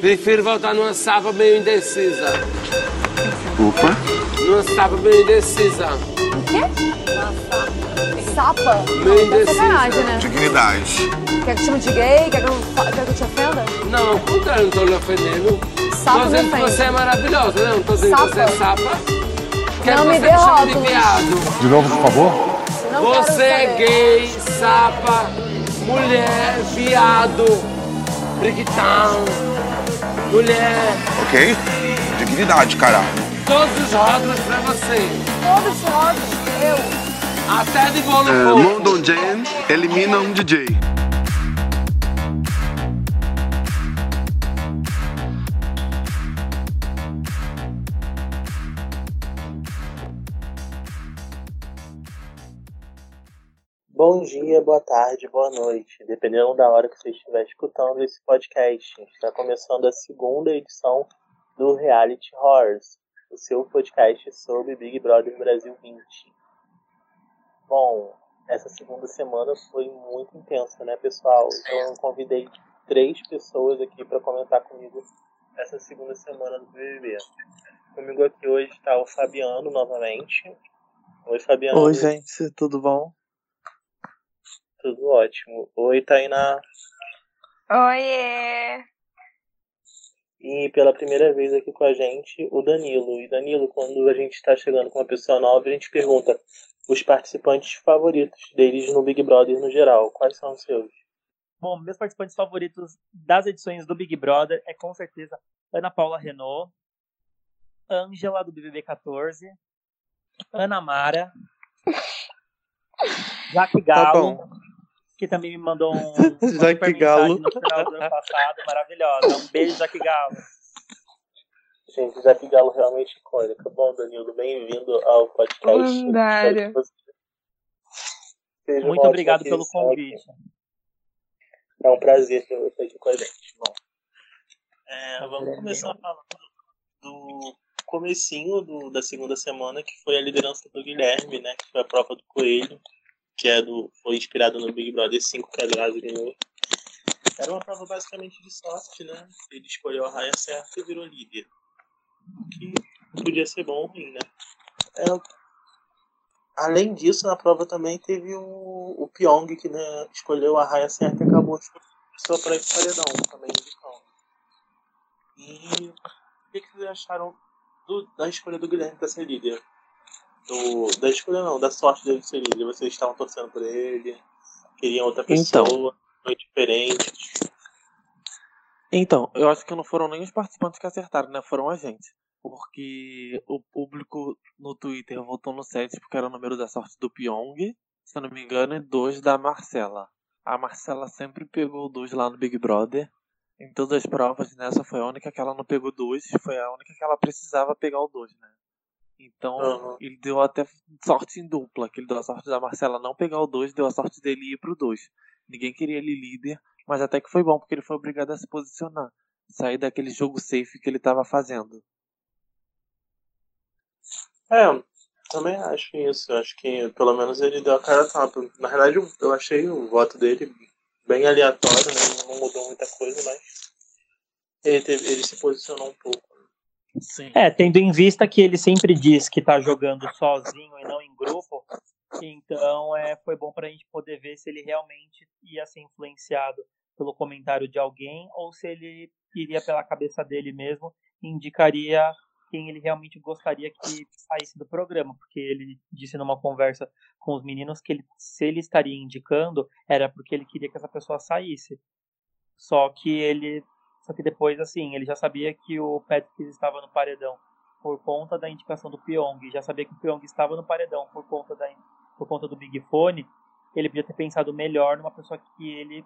Prefiro voltar numa sapa meio indecisa. Opa. Numa sapa meio indecisa. O quê? Sapa? Meio É indecisa. sacanagem, né? Dignidade. Quer que eu chame de gay? Quer que eu, quer que eu te ofenda? Não, ao contrário, não tô lhe ofendendo. Sapa tô me dizendo que você é maravilhosa, né? Não tô dizendo que você é Sapa? Quero Não que me você dê me chame de viado. De novo, por favor. Não Você é gay, sapa, mulher, viado, briquitão, mulher. Ok? Dignidade, caralho. Todos os rótulos pra você. Todos os rótulos, eu. Até de bolo É, fofo. London Jam elimina um DJ. Bom dia, boa tarde, boa noite, dependendo da hora que você estiver escutando esse podcast. Está começando a segunda edição do Reality Horrors, o seu podcast sobre Big Brother Brasil 20. Bom, essa segunda semana foi muito intensa, né, pessoal? Então eu convidei três pessoas aqui para comentar comigo essa segunda semana do BBB. Comigo aqui hoje está o Fabiano novamente. Oi, Fabiano. Oi, gente, tudo bom? Tudo ótimo. Oi, Tainá. Oiê! E pela primeira vez aqui com a gente, o Danilo. E Danilo, quando a gente está chegando com uma pessoa nova, a gente pergunta os participantes favoritos deles no Big Brother no geral. Quais são os seus? Bom, meus participantes favoritos das edições do Big Brother é com certeza Ana Paula Renault, Ângela do BBB 14, Ana Mara, Jaque Tá Galo, bom. Que também me mandou um, uma Jaque super Galo. no final do ano passado, maravilhosa. Um beijo, Jaque Galo. Gente, já que Galo realmente icônica. Bom, Danilo, bem-vindo ao podcast. Lendário. Muito obrigado pelo convite. É um prazer ter você aqui com a gente. Bom, é, vamos começar falando do comecinho do, da segunda semana, que foi a liderança do Guilherme, né? Que foi a prova do Coelho, que é do, foi inspirado no Big Brother 5 que a Grazi ganhou. Era uma prova basicamente de sorte, né? Ele escolheu a raia certa e virou líder. Que podia ser bom ou ruim, né? É, além disso, na prova também teve o, o Pyong, que né, escolheu a raia certa e acabou escolhendo pessoa para ir pro paredão, também. E o que, que vocês acharam do- da escolha do Guilherme para ser líder? Do, da escolha não, da sorte dele ser líder. Vocês estavam torcendo por ele, queriam outra Então. pessoa, foi diferente. Então, eu acho que não foram nem os participantes que acertaram, né? Foram a gente. Porque o público no Twitter votou no 7 porque era o número da sorte do Pyong, se eu não me engano, e 2 da Marcela. A Marcela sempre pegou 2 lá no Big Brother. Em todas as provas, nessa foi a única que ela não pegou 2, foi a única que ela precisava pegar o 2, né? Então, Aham. ele deu até sorte em dupla, que ele deu a sorte da Marcela não pegar o 2, deu a sorte dele ir pro 2. Ninguém queria ele líder, mas até que foi bom, porque ele foi obrigado a se posicionar. Sair daquele jogo safe que ele tava fazendo. É, também acho isso. Acho que pelo menos ele deu a cara a tapa. Na verdade, eu- eu achei o voto dele bem aleatório, né? Não mudou muita coisa, mas ele, teve- ele se posicionou um pouco. Sim. É, tendo em vista que ele sempre diz que tá jogando sozinho e não em grupo, então é, foi bom pra gente poder ver se ele realmente ia ser influenciado pelo comentário de alguém ou se ele iria pela cabeça dele mesmo e indicaria quem ele realmente gostaria que saísse do programa, porque ele disse numa conversa com os meninos que ele, se ele estaria indicando era porque ele queria que essa pessoa saísse. Só que ele só que depois, assim, ele já sabia que o Patrick estava no paredão por conta da indicação do Pyong, já sabia que o Pyong estava no paredão por conta, da, por conta do Big Fone, ele podia ter pensado melhor numa pessoa que ele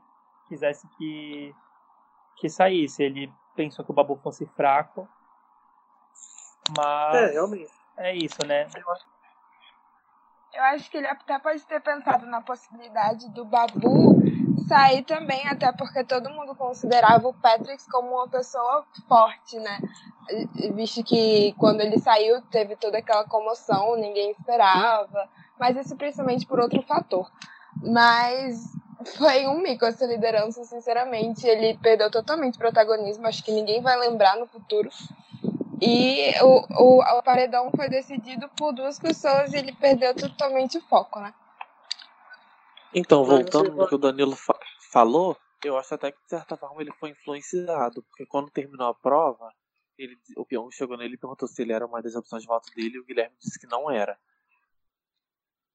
quisesse que, que saísse. Ele pensou que o Babu fosse fraco, É, mas realmente. é isso, né? Eu acho que ele até pode ter pensado na possibilidade do Babu sair também, até porque todo mundo considerava o Patrick como uma pessoa forte, né? Visto que quando ele saiu teve toda aquela comoção, ninguém esperava. Mas isso principalmente por outro fator. Mas Foi um mico essa liderança, sinceramente. Ele perdeu totalmente protagonismo. Acho que ninguém vai lembrar no futuro. E o, o, o paredão foi decidido por duas pessoas e ele perdeu totalmente o foco, né? Então, voltando no pode- que o Danilo fa- falou, eu acho até que de certa forma ele foi influenciado, porque quando terminou a prova, ele, o Pyong chegou nele e perguntou se ele era uma das opções de voto dele e o Guilherme disse que não era.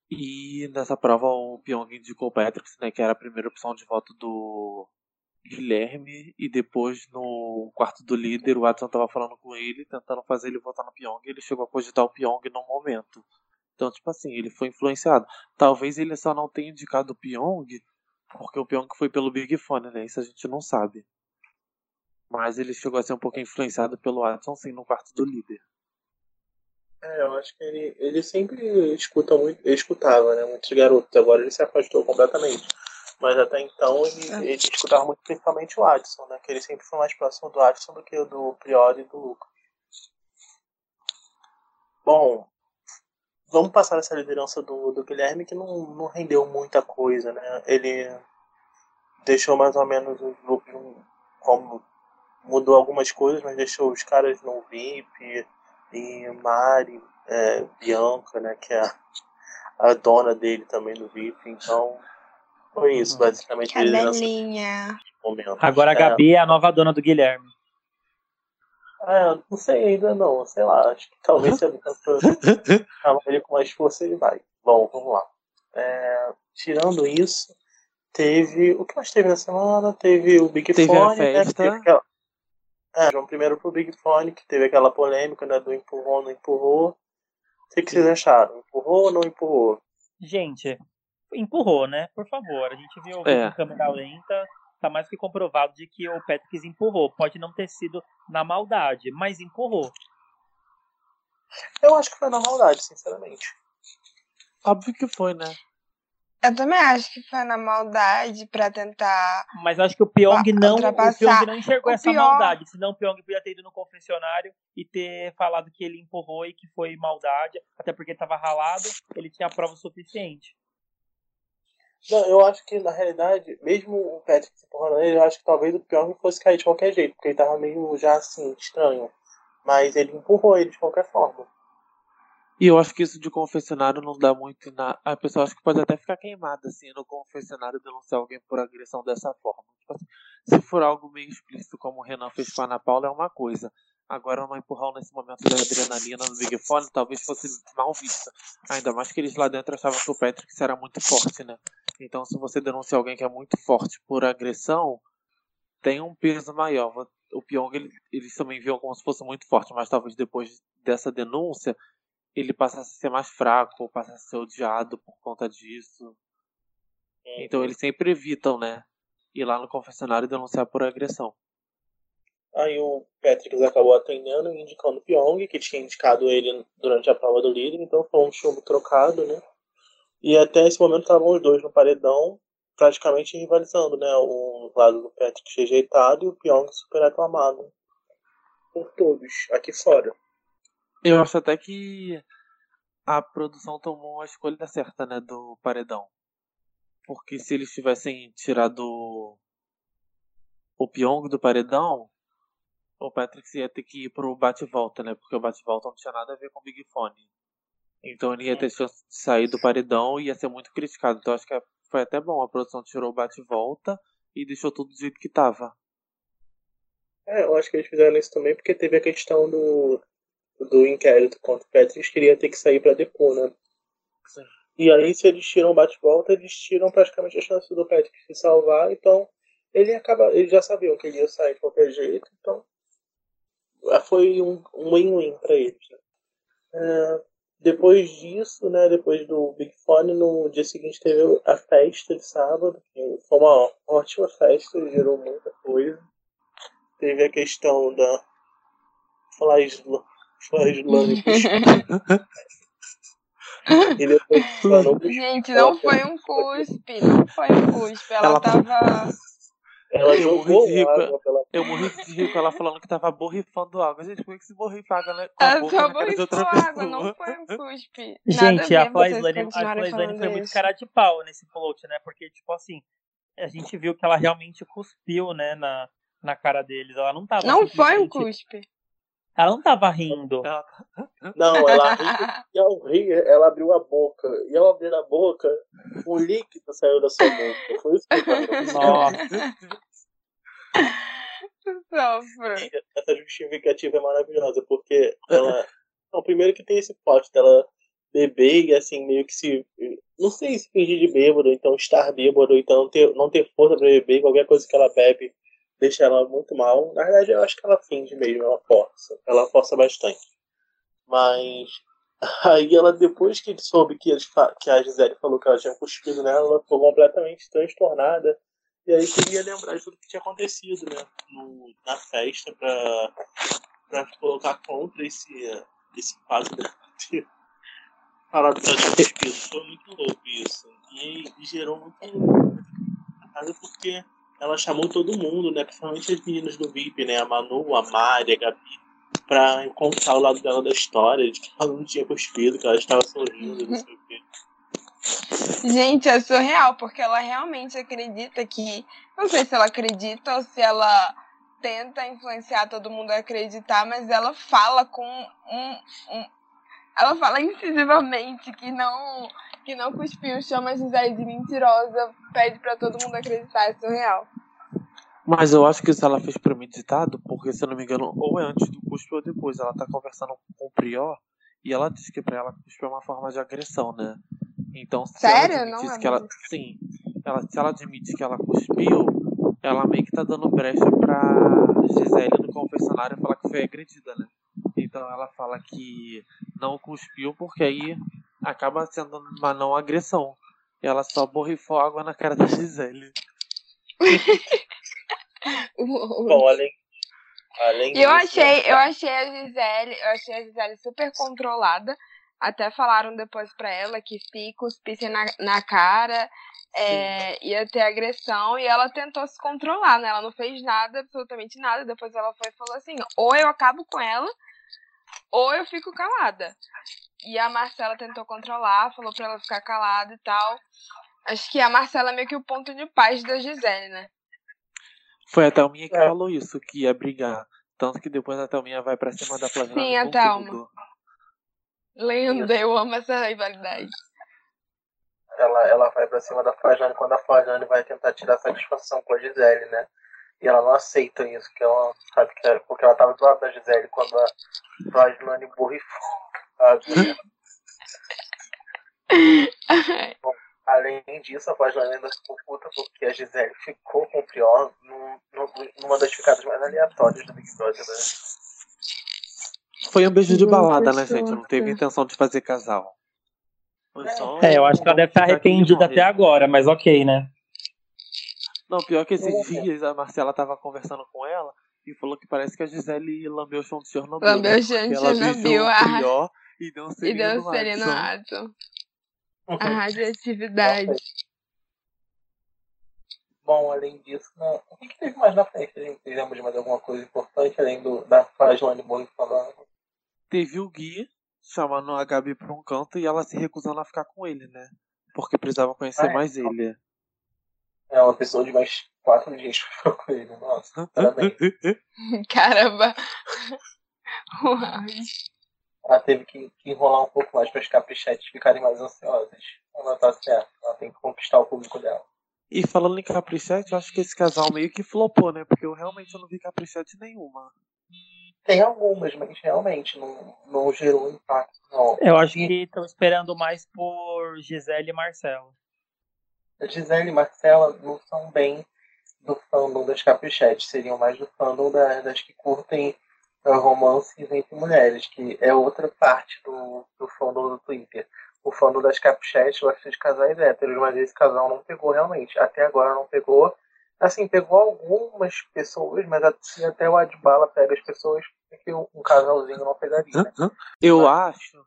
E nessa prova o Pyong indicou o Patrick, né, que era a primeira opção de voto do Guilherme, e depois no quarto do líder o Watson tava falando com ele, tentando fazer ele votar no Pyong, e ele chegou a cogitar o Pyong num momento. Então, tipo assim, ele foi influenciado. Talvez ele só não tenha indicado o Pyong, porque o Pyong foi pelo Big Fone, né? Isso a gente não sabe. Mas ele chegou a ser um pouco influenciado pelo Watson, sim, no quarto do líder. É, eu acho que ele, ele sempre escuta muito, escutava, né? Muitos garotos. Agora ele se afastou completamente. Mas até então ele, ele escutava muito principalmente o Adson, né? Que ele sempre foi mais próximo do Adson do que o do Priori e do Lucas. Bom, vamos passar essa liderança do, do Guilherme que não, não rendeu muita coisa, né? Ele deixou mais ou menos os grupos um- como mudou algumas coisas, mas deixou os caras no VIP e Mari, é, Bianca, né, que é a, a dona dele também do VIP, então foi isso, basicamente a liderança do Cadelinha. momento. Agora a É, Gabi é a nova dona do Guilherme. É, não sei ainda não, sei lá, acho que talvez se a Bianca chamar ele com mais força ele vai. Bom, vamos lá. É, tirando isso, teve. O que mais teve na semana? Teve o Big Teve a Fone, né? teve aquela- É, vamos primeiro pro Big Fone, que teve aquela polêmica né, do empurrou, não empurrou. O que, que vocês acharam? Empurrou ou não empurrou? Gente, empurrou, né? Por favor. A gente viu É. em câmera lenta. Tá mais que comprovado de que o Patrick empurrou. Pode não ter sido na maldade, mas empurrou. Eu acho que foi na maldade, sinceramente. Óbvio que foi, né? Eu também acho que foi na maldade pra tentar. Mas acho que o Pyong não, o. Pyong não enxergou O essa pior- maldade. Senão o Pyong podia ter ido no confessionário e ter falado que ele empurrou e que foi maldade. Até porque ele tava ralado, ele tinha prova suficiente. Não, eu acho que na realidade, mesmo o Patrick se empurrando ele, eu acho que talvez o Pyong fosse cair de qualquer jeito, porque ele tava meio já assim, estranho. Mas ele empurrou ele de qualquer forma. E eu acho que isso de confessionário não dá muito na. A pessoa acho que pode até ficar queimada assim no confessionário denunciar alguém por agressão dessa forma. Tipo assim, se for algo meio explícito como o Renan fez com a Ana Paula é uma coisa. Agora uma empurrão nesse momento da adrenalina no Big Fone talvez fosse mal vista. Ainda mais que eles lá dentro achavam que o Patrick era muito forte, né? Então se você denuncia alguém que é muito forte por agressão, tem um peso maior. O Pyong ele, eles também viam como se fosse muito forte, mas talvez depois dessa denúncia ele passasse a ser mais fraco, ou passasse a ser odiado por conta disso. Então eles sempre evitam, né? Ir lá no confessionário e denunciar por agressão. Aí o Patrick acabou atendendo e indicando o Pyong, que tinha indicado ele durante a prova do líder, então foi um chumbo trocado, né? E até esse momento estavam os dois no paredão, praticamente rivalizando, né? O lado do Patrick rejeitado e o Pyong super aclamado por todos, aqui fora. Eu acho até que a produção tomou a escolha certa, né, do paredão. Porque se eles tivessem tirado o Pyong do paredão, o Patrick ia ter que ir pro bate-volta, né? Porque o bate-volta não tinha nada a ver com o Big Fone. Então ele ia ter chance de sair do paredão e ia ser muito criticado. Então acho que foi até bom. A produção tirou o bate-volta e deixou tudo do jeito que tava. É, eu acho que eles fizeram isso também porque teve a questão do, do inquérito contra o Patrick, que ele ia ter que sair pra depor, né? Sim. E aí, se eles tiram o bate-volta, eles tiram praticamente a chance do Patrick se salvar, então ele acaba. Eles já sabiam que ele ia sair de qualquer jeito, então foi um um win-win pra eles. Né? É, depois disso, né, depois do Big Fone, no dia seguinte teve a festa de sábado, que foi uma ótima festa, gerou muita coisa. Teve a questão da Flaisla- Flaislane E depois falou Gente, não foi um cuspe. Não foi um cuspe. Ela, Ela- tava. Ela Eu jogou morri água pela Eu morri de rir com ela falando que tava borrifando água. Gente, como é que se borrifa água, né? Com a Ela boca só borrifou água, pessoa. não foi um cuspe. Gente, a falando foi muito cara de pau nesse float, né? Porque, tipo assim, a gente viu que ela realmente cuspiu, né, na, na cara deles. Ela não tava. Não foi um cuspe. Ela não tava rindo. Ela- Não, ela ri, e ao rir, ela abriu a boca. E ao abrir a boca, um líquido saiu da sua boca. Foi isso que eu Nossa. Sofro. Essa justificativa é maravilhosa, porque ela. Não, primeiro que tem esse plot dela beber e assim, meio que se. Não sei se fingir de bêbado, então estar bêbado, então não ter, não ter força pra beber, qualquer coisa que ela bebe deixa ela muito mal. Na verdade, eu acho que ela finge mesmo, ela força. Ela força bastante. Mas. Aí ela, depois que soube que, que a Gisele falou que ela tinha cuspido nela, ela ficou completamente transtornada. E aí queria lembrar de tudo que tinha acontecido, né? No, na festa pra, pra colocar contra esse, esse fato dela ter falado que ela tinha cuspido. Foi muito louco isso. E, e gerou muito casa porque ela chamou todo mundo, né? Principalmente as meninas do VIP, né? A Manu, a Mari, a Gabi, pra encontrar o lado dela da história, de que ela não tinha cuspido, que ela estava sorrindo, não sei o quê. Gente, é surreal, porque ela realmente acredita que. Não sei se ela acredita ou se ela tenta influenciar todo mundo a acreditar, mas ela fala com um. um- ela fala incisivamente que não. Que não cuspiu, chama a Gisele de mentirosa, pede pra todo mundo acreditar, é surreal. Mas eu acho que isso ela fez premeditado, porque se eu não me engano, ou é antes do cuspe ou depois. Ela tá conversando com o Prior e ela diz que pra ela cuspe é uma forma de agressão, né? Então, se Sério? ela Não é que ela. Sim. Ela, se ela admite que ela cuspiu, ela meio que tá dando brecha pra Gisele no confessionário falar que foi agredida, né? Então ela fala que não cuspiu porque aí acaba sendo uma não agressão. E ela só borrifou água na cara da Gisele. Bom, além, além E eu disso, achei, eu achei a Gisele, eu achei a Gisele super controlada. Até falaram depois pra ela que se cuspisse na, na cara, é, ia ter agressão. E ela tentou se controlar, né? Ela não fez nada, absolutamente nada. Depois ela foi e falou assim: ou eu acabo com ela, ou eu fico calada. E a Marcela tentou controlar, falou pra ela ficar calada e tal. Acho que a Marcela é meio que o ponto de paz da Gisele, né? Foi a Thelminha que É. falou isso, que ia brigar. Tanto que depois a Thelminha vai pra cima da Flaviana Sim, a Thelma. tudo. Lenda, eu amo essa rivalidade. ela, ela vai pra cima da Flajane quando a Flajane vai tentar tirar satisfação com a Gisele, né? E ela não aceita isso, que ela sabe que é porque ela tava do lado da Gisele quando a Flajane borrifou. Sabe? Além disso, a Flajane ainda ficou puta porque a Gisele ficou com o Prior num, num- numa das ficadas mais aleatórias do Big Brother, né? Foi um beijo de balada, né, gente? Não teve intenção de fazer casal. É, eu acho que ela deve estar e arrependida até agora, mas ok, né? Não, pior que esses dias a Marcela tava conversando com ela e falou que parece que a Gisele lambeu o chão de Chernobyl. Lambeu né? o chão de Ela beijou Chernobyl, o ah. E deu um E no seria no ato. A radioatividade. Bom, além disso, né? o que, que teve mais na festa, gente? De mais alguma coisa importante além do, da Flajane borrifando? Teve o Gui chamando a Gabi pra um canto e ela se recusando a ficar com ele, né? Porque precisava conhecer Ah, é? mais ele. É uma pessoa de mais quatro dias que ficou com ele. Nossa, parabéns. Caramba. Uau. Ela teve que, que enrolar um pouco mais para as caprichetes ficarem mais ansiosas. Ela tá certa. Ela tem que conquistar o público dela. E falando em Caprichete, eu acho que esse casal meio que flopou, né? Porque eu realmente não vi Caprichete nenhuma. Tem algumas, mas realmente não, não gerou impacto, não. Eu acho que estão esperando mais por Gisele e Marcelo. A Gisele e Marcela não são bem do fandom das caprichetes, seriam mais do fandom da- das que curtem romances entre mulheres, que é outra parte do, do fandom do Twitter. O fandom das caprichetes gosta de casais héteros, mas esse casal não pegou realmente. Até agora não pegou. Assim, pegou algumas pessoas, mas assim, até o Adbala pega as pessoas que um casalzinho não pegaria. né? Eu acho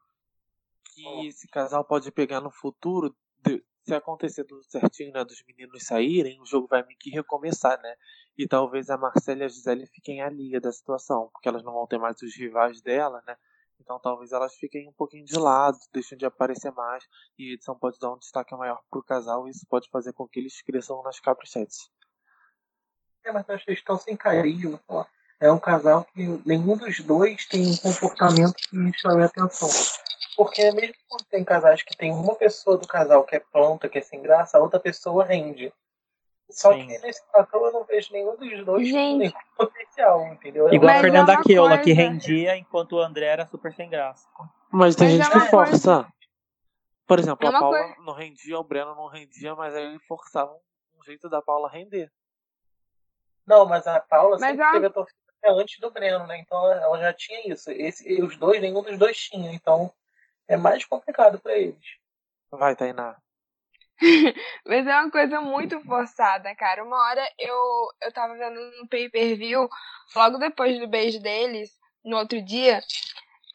que esse casal pode pegar no futuro, de- se acontecer tudo certinho, né? Dos meninos saírem, o jogo vai meio que recomeçar, né? E talvez a Marcela e a Gisele fiquem alheia da situação, porque elas não vão ter mais os rivais dela, né? Então talvez elas fiquem um pouquinho de lado, deixem de aparecer mais, e a edição pode dar um destaque maior pro casal, e isso pode fazer com que eles cresçam nas caprichetes. É, mas acho que eles estão sem sei lá. É um casal que nenhum dos dois tem um comportamento que chame a atenção. Porque mesmo quando tem casais que tem uma pessoa do casal que é pronta, que é sem graça, a outra pessoa rende. Só Sim. que nesse casal eu não vejo nenhum dos dois com nenhum potencial, entendeu? É Igual Mas a é Fernanda Keola, que coisa- rendia enquanto o André era super sem graça. Mas tem Mas gente é que força. Por exemplo, É a Paula coisa- não rendia, o Breno não rendia, mas aí ele forçava um jeito da Paula render. Não, mas a Paula Mas sempre a- teve a torcida até antes do Breno, né? Então ela- já tinha isso. Esse, e os dois, nenhum dos dois tinha. Então é mais complicado pra eles. Vai, Tainá. Mas é uma coisa muito forçada, cara. Uma hora eu, eu tava vendo no pay per view, logo depois do beijo deles, no outro dia,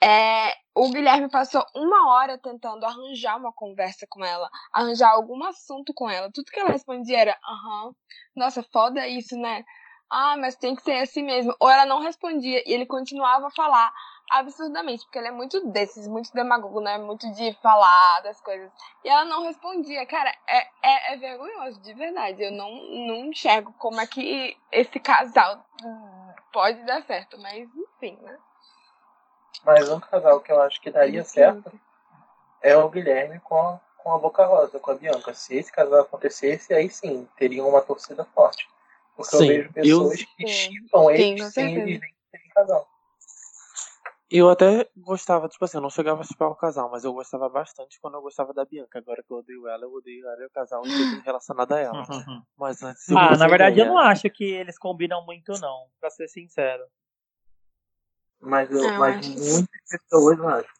é, o Guilherme passou uma hora tentando arranjar uma conversa com ela, arranjar algum assunto com ela. Tudo que ela respondia era, aham, nossa, foda isso, né? Ah, mas tem que ser assim mesmo. Ou ela não respondia e ele continuava a falar absurdamente, porque ele é muito desses, muito demagogo, né? Muito de falar das coisas. E ela não respondia. Cara, é, é, é vergonhoso, de verdade. Eu não, não enxergo como é que esse casal pode dar certo, mas enfim, né? Mas um casal que eu acho que daria certo é o Guilherme com a, com a Boca Rosa, com a Bianca. Se esse casal acontecesse, aí sim, teriam uma torcida forte. Porque eu Sim, vejo pessoas eu- que chipam Sim, eles sem eles nem serem casal. Eu até gostava, tipo assim, eu não chegava a chipar o casal, mas eu gostava bastante quando eu gostava da Bianca. Agora que eu odeio ela, eu odeio ela e o casal e tudo relacionado a ela. Mas antes eu Ah, na verdade eu não acho que eles combinam muito, não, pra ser sincero. Mas, eu, eu mas acho que muitas pessoas acham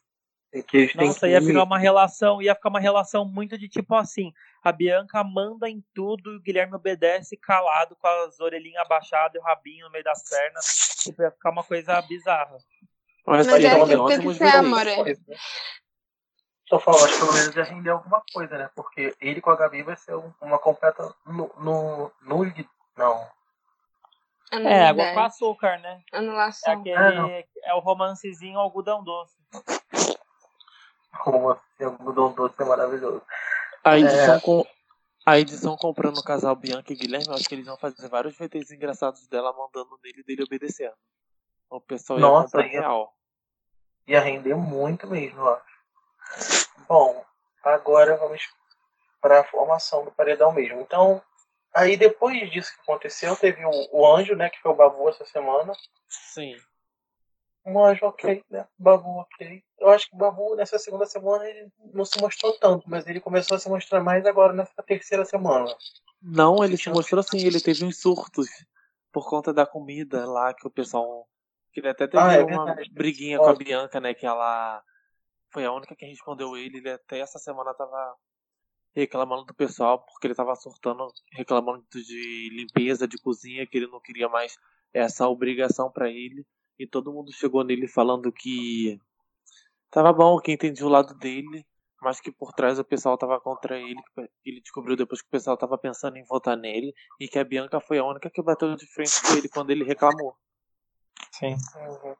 que eles têm Nossa, que ia ficar uma relação, ia ficar uma relação muito de tipo assim, a Bianca manda em tudo e o Guilherme obedece calado, com as orelhinhas abaixadas e o rabinho no meio das pernas. Tipo, ia ficar uma coisa bizarra. Mas, é têm que amor. é. coisa. Só falar, acho que pelo menos ia render alguma coisa, né? Porque ele com a Gabi vai ser um- uma completa no, no, nulli- Não. É, água com açúcar, né? É Anulação. aquele. Ah, não. É o romancezinho algodão doce. Como assim, algodão doce é maravilhoso. A É. edição, com... a edição comprando o casal Bianca e Guilherme, eu acho que eles vão fazer vários VTs engraçados dela mandando nele e dele obedecendo. O pessoal ia Nossa, ia- real. Ia render muito mesmo, eu acho. Bom, agora vamos para a formação do paredão mesmo. Então, aí depois disso que aconteceu, teve o, o anjo, né? Que foi o Babu essa semana. Sim. Um anjo ok, né? Babu ok. Eu acho que o Babu nessa segunda semana ele não se mostrou tanto, mas ele começou a se mostrar mais agora nessa terceira semana. Não, ele se mostrou assim, ele teve uns surtos por conta da comida lá que o pessoal. Que ele até teve Ah, é uma verdade. briguinha com a. Bianca, né? Que ela foi a única que respondeu ele. Ele até essa semana tava reclamando do pessoal, porque ele tava surtando, reclamando de limpeza, de cozinha, que ele não queria mais essa obrigação pra ele. E todo mundo chegou nele falando que tava bom, que entendia o lado dele, mas que por trás o pessoal tava contra ele. Ele descobriu depois que o pessoal tava pensando em votar nele e que a Bianca foi a única que bateu de frente com ele quando ele reclamou. Sim. Uhum.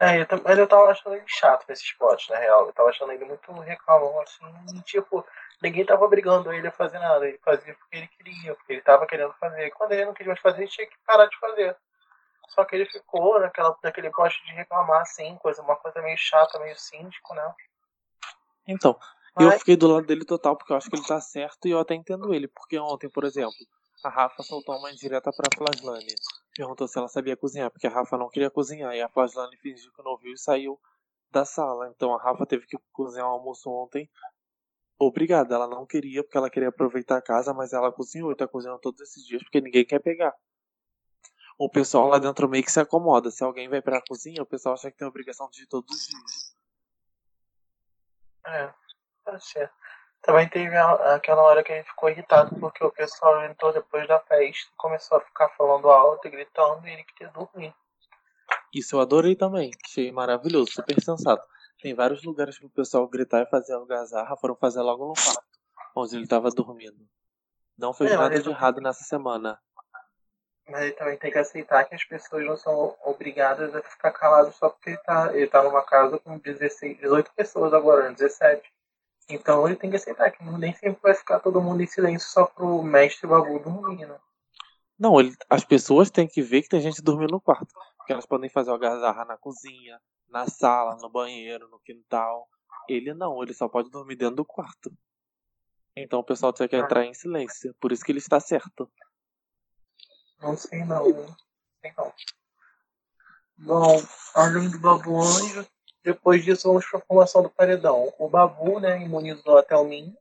É, eu, mas eu tava achando ele chato nesse spot, na real. Eu tava achando ele muito reclamão, assim, tipo, ninguém tava brigando ele a fazer nada. Ele fazia porque ele queria, porque ele tava querendo fazer. E quando ele não queria mais fazer, ele tinha que parar de fazer. Só que ele ficou naquela, naquele poste de reclamar, assim, coisa, uma coisa meio chata, meio síndico, né? Então, eu fiquei do lado dele total porque eu acho que ele tá certo e eu até entendo ele. Porque ontem, por exemplo, a Rafa soltou uma indireta pra Flaslane. Perguntou se ela sabia cozinhar, porque a Rafa não queria cozinhar. E a Flaslane fingiu que não ouviu e saiu da sala. Então a Rafa teve que cozinhar o almoço ontem. Obrigada, ela não queria porque ela queria aproveitar a casa, mas ela cozinhou e tá cozinhando todos esses dias porque ninguém quer pegar. O pessoal lá dentro meio que se acomoda. Se alguém vai pra cozinha, o pessoal acha que tem obrigação de ir todos os dias. É, tá certo. Também teve aquela hora que a gente ficou irritado porque o pessoal entrou depois da festa e começou a ficar falando alto e gritando e ele queria dormir. Isso eu adorei também. Achei maravilhoso, super sensato. Tem vários lugares pro pessoal gritar e fazer algazarra, foram fazer logo no quarto, onde ele tava dormindo. Não fez É, nada ele de errado nessa semana. Mas ele também tem que aceitar que as pessoas não são obrigadas a ficar caladas só porque ele tá, ele tá numa casa com 16, 18 pessoas agora, 17. Então ele tem que aceitar que nem sempre vai ficar todo mundo em silêncio só pro mestre Babu dormir, né? Não, ele, as pessoas têm que ver que tem gente dormindo no quarto. Porque elas podem fazer algazarra na cozinha, na sala, no banheiro, no quintal. Ele não, ele só pode dormir dentro do quarto. Então o pessoal tem que entrar em silêncio. Por isso que ele está certo. Não sei não, não sei não. Bom, além do Babu Anjo, depois disso vamos para a formação do paredão. O Babu, né, imunizou até o Min.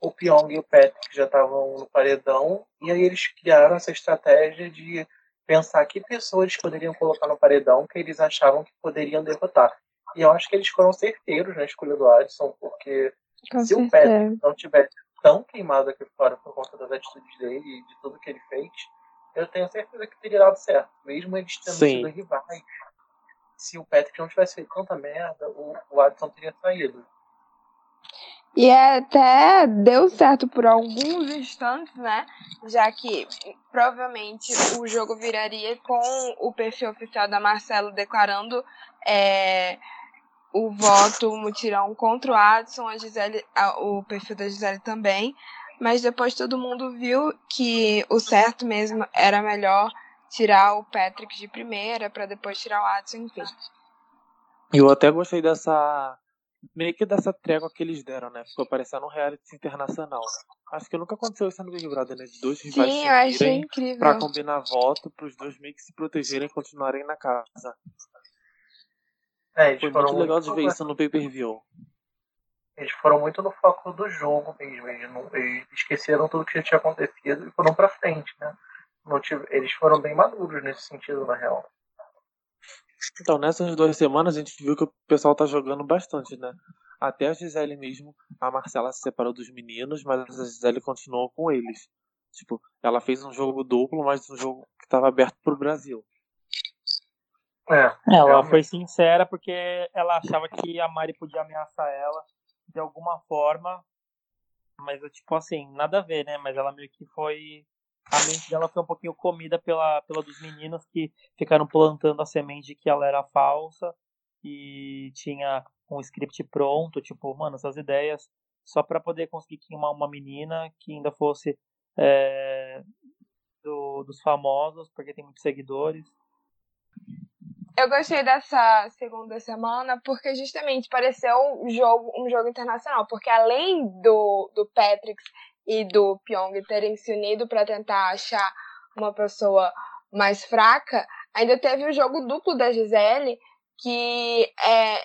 O Pyong e o Patrick já estavam no paredão. E aí eles criaram essa estratégia de pensar que pessoas poderiam colocar no paredão que eles achavam que poderiam derrotar. E eu acho que eles foram certeiros na escolha do Adson, porque Com se o certeza. Patrick não tivesse tão queimado aqui fora por conta das atitudes dele e de tudo que ele fez, eu tenho certeza que teria dado certo. Mesmo eles tendo Sim. sido rivais, se o Patrick não tivesse feito tanta merda, o, o Adson teria saído. E até deu certo por alguns instantes, né? Já que provavelmente o jogo viraria com o perfil oficial da Marcelo declarando é, o voto mutirão contra o Adson, a Gisele, a- o perfil da Gisele também. Mas depois todo mundo viu que o certo mesmo era melhor tirar o Patrick de primeira para depois tirar o Adson, enfim. Eu até gostei dessa. Meio que dessa trégua que eles deram, né? Ficou parecendo um reality internacional. Acho que nunca aconteceu isso no Big Brother, né? De dois rivais Sim, se eu achei incrível. pra combinar voto, pros dois meio que se protegerem e continuarem na casa. É, eles Foi foram muito legal de ver muito- isso no pay-per-view. Eles foram muito no foco do jogo mesmo. Eles, não- eles esqueceram tudo que já tinha acontecido e foram pra frente, né? Eles foram bem maduros nesse sentido, na real. Então, nessas duas semanas a gente viu que o pessoal tá jogando bastante, né? Até a Gisele mesmo, a Marcela se separou dos meninos, mas a Gisele continuou com eles. Tipo, ela fez um jogo duplo, mas um jogo que tava aberto pro Brasil. É, Ela realmente. foi sincera porque ela achava que a Mari podia ameaçar ela de alguma forma. Mas, tipo assim, nada a ver, né? Mas ela meio que foi. A mente dela foi um pouquinho comida pela, pela dos meninos que ficaram plantando a semente de que ela era falsa e tinha um script pronto, tipo, mano, essas ideias só pra poder conseguir queimar uma menina que ainda fosse é, do- dos famosos, porque tem muitos seguidores. Eu gostei dessa segunda semana porque justamente pareceu um jogo, um jogo internacional. Porque além do, do Patrick e do Pyong terem se unido para tentar achar uma pessoa mais fraca, ainda teve o jogo duplo da Gisele, que é,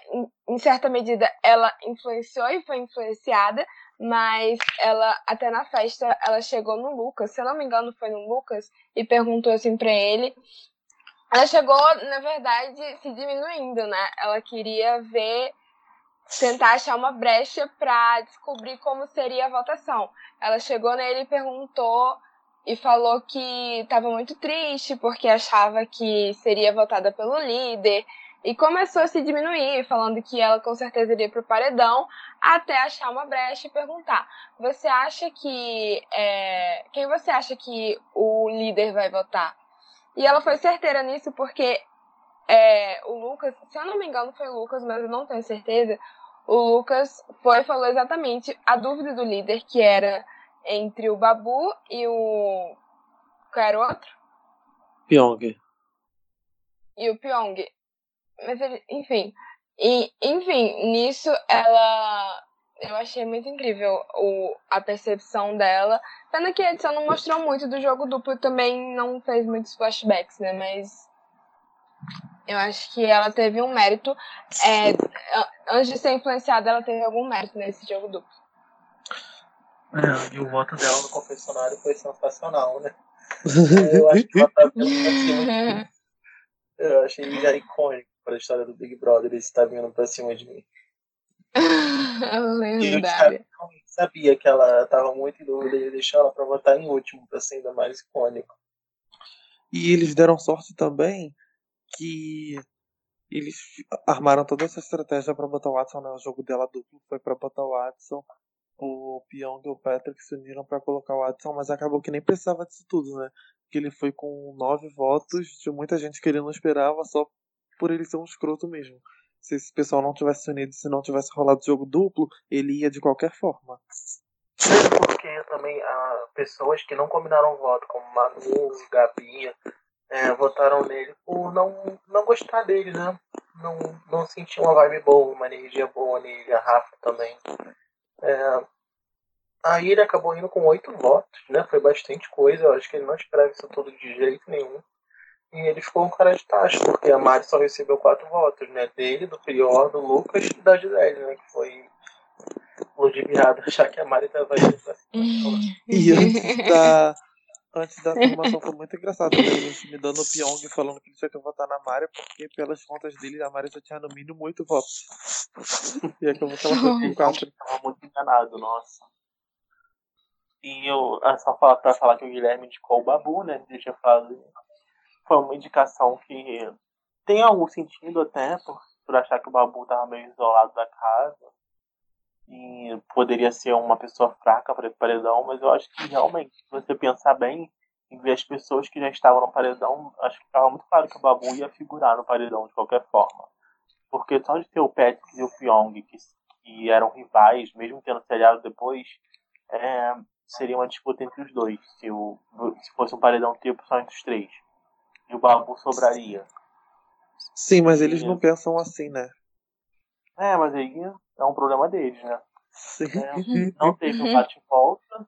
em, certa medida ela influenciou e foi influenciada, mas ela até na festa ela chegou no Lucas, se eu não me engano foi no Lucas, e perguntou assim pra ele ela chegou, na verdade, se diminuindo, né? Ela queria ver, tentar achar uma brecha pra descobrir como seria a votação. Ela chegou nele e perguntou e falou que estava muito triste porque achava que seria votada pelo líder e começou a se diminuir, falando que ela com certeza iria pro paredão até achar uma brecha e perguntar: você acha que é, quem você acha que o líder vai votar? E ela foi certeira nisso porque é, o Lucas, se eu não me engano foi o Lucas, mas eu não tenho certeza, o Lucas foi falou exatamente a dúvida do líder, que era entre o Babu e o. Qual era o outro? Pyong. E o Pyong. Mas ele, enfim. E, enfim, nisso ela. Eu achei muito incrível o, a percepção dela. Pena que a edição não mostrou muito do jogo duplo e também não fez muitos flashbacks, né? Mas. Eu acho que ela teve um mérito. É, a- antes de ser influenciada, ela teve algum mérito nesse jogo duplo. É, e o voto dela no confessionário foi sensacional, né? Eu acho que ela tá vindo pra cima de mim. Eu achei já icônico para a história do Big Brother ele estar vindo pra cima de mim. E eu Lendária. já sabia que ela tava muito em dúvida e ia deixar ela pra votar em último, pra ser ainda mais icônico. E eles deram sorte também que eles armaram toda essa estratégia pra botar o Watson, né? O jogo dela duplo foi pra botar o Watson. o Pyong e o Patrick se uniram pra colocar o Adson, mas acabou que nem precisava disso tudo, né? Que ele foi com nove votos, de muita gente que ele não esperava, só por ele ser um escroto mesmo. Se esse pessoal não tivesse se unido, se não tivesse rolado jogo duplo, ele ia de qualquer forma. Porque também há pessoas que não combinaram voto, como Manu, Gabi, é, votaram nele por não, não gostar dele, né? Não, não sentir uma vibe boa, uma energia boa nele, a Rafa também. É, aí ele acabou indo com oito votos, né? Foi bastante coisa, eu acho que ele não esperava isso tudo de jeito nenhum. E ele ficou um cara de taxa, porque a Mari só recebeu quatro votos, né? Dele, do Prior, do Lucas e da Gisele, né? Que foi ludibriado achar que a Mari tava indo pra cima. E da, antes da formação foi muito engraçado, né? Ele intimidando o Pyong falando que ele tinha que votar na Mari, porque pelas contas dele, a Mari só tinha no mínimo oito votos. E acabou que ela foi com quatro. Tava muito enganado, nossa. E eu, é só falar, pra falar que o Guilherme indicou o Babu, né? Que eu tinha falado. Foi uma indicação que tem algum sentido até, por, por achar que o Babu tava meio isolado da casa. E poderia ser uma pessoa fraca para esse paredão, mas eu acho que realmente, se você pensar bem e ver as pessoas que já estavam no paredão, acho que ficava muito claro que o Babu ia figurar no paredão de qualquer forma. Porque só de ter o Patrick e o Pyong, que, que eram rivais, mesmo tendo se aliado depois, é, seria uma disputa entre os dois, se, o, se fosse um paredão triplo só entre os três. E o Babu sobraria. Sim, mas eles não pensam assim, né? É, mas aí é um problema deles, né? Sim. É, não teve um bate e volta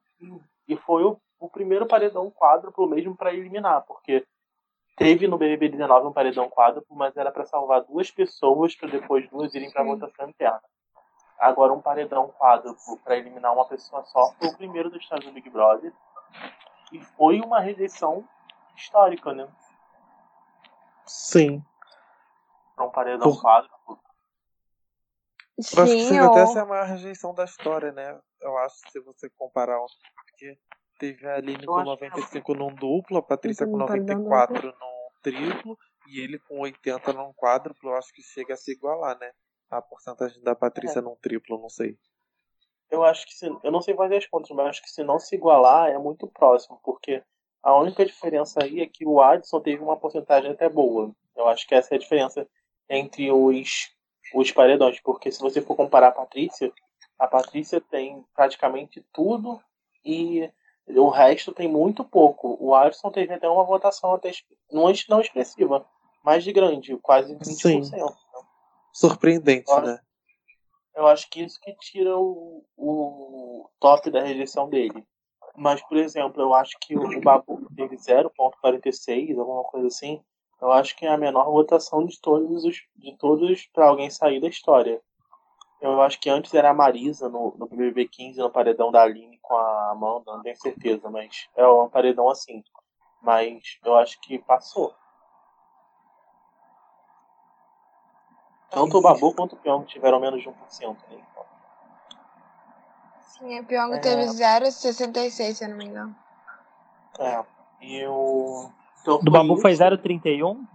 e, foi o, o primeiro paredão quádruplo mesmo para eliminar, porque teve no BBB 19 um paredão quádruplo, mas era para salvar duas pessoas para depois duas irem para votação interna. Agora um paredão quádruplo para eliminar uma pessoa só foi o primeiro do estado do Big Brother e foi uma rejeição histórica, né? Sim. Para um paredão Por- quádruplo. Eu acho que Sim, chega até a ó. ser a maior rejeição da história, né? Eu acho, se você comparar. Porque teve a Aline com acho que é 95 num duplo, a Patrícia com Uhum, tá 94 num triplo e ele com 80 num quádruplo. Eu acho que chega a se igualar, né? A porcentagem da É. Patrícia num triplo, não sei. Eu acho que se, eu não sei fazer as contas, mas acho que se não se igualar é muito próximo, porque a única diferença aí é que o Adson teve uma porcentagem até boa. Eu acho que essa é a diferença entre os, os paredões, porque se você for comparar a Patrícia, a Patrícia tem praticamente tudo e o resto tem muito pouco. O Adson teve até uma votação até não, não expressiva, mas de grande, quase 20%. Sim. Surpreendente, Olha, né? Eu acho que isso que tira o, o top da rejeição dele. Mas, por exemplo, eu acho que o Babu teve 0.46, alguma coisa assim. Eu acho que é a menor votação de todos os de todos para alguém sair da história. Eu acho que antes era a Marisa no, no BBB 15, no paredão da Aline com a Amanda, não tenho certeza, mas é um paredão assim. Mas eu acho que passou. Tanto o Babu quanto o Pyong tiveram menos de 1%. Né? Sim, a Pyong É. teve 0,66, se eu não me engano. É. E o. Então Do Babu isso. foi 0,31?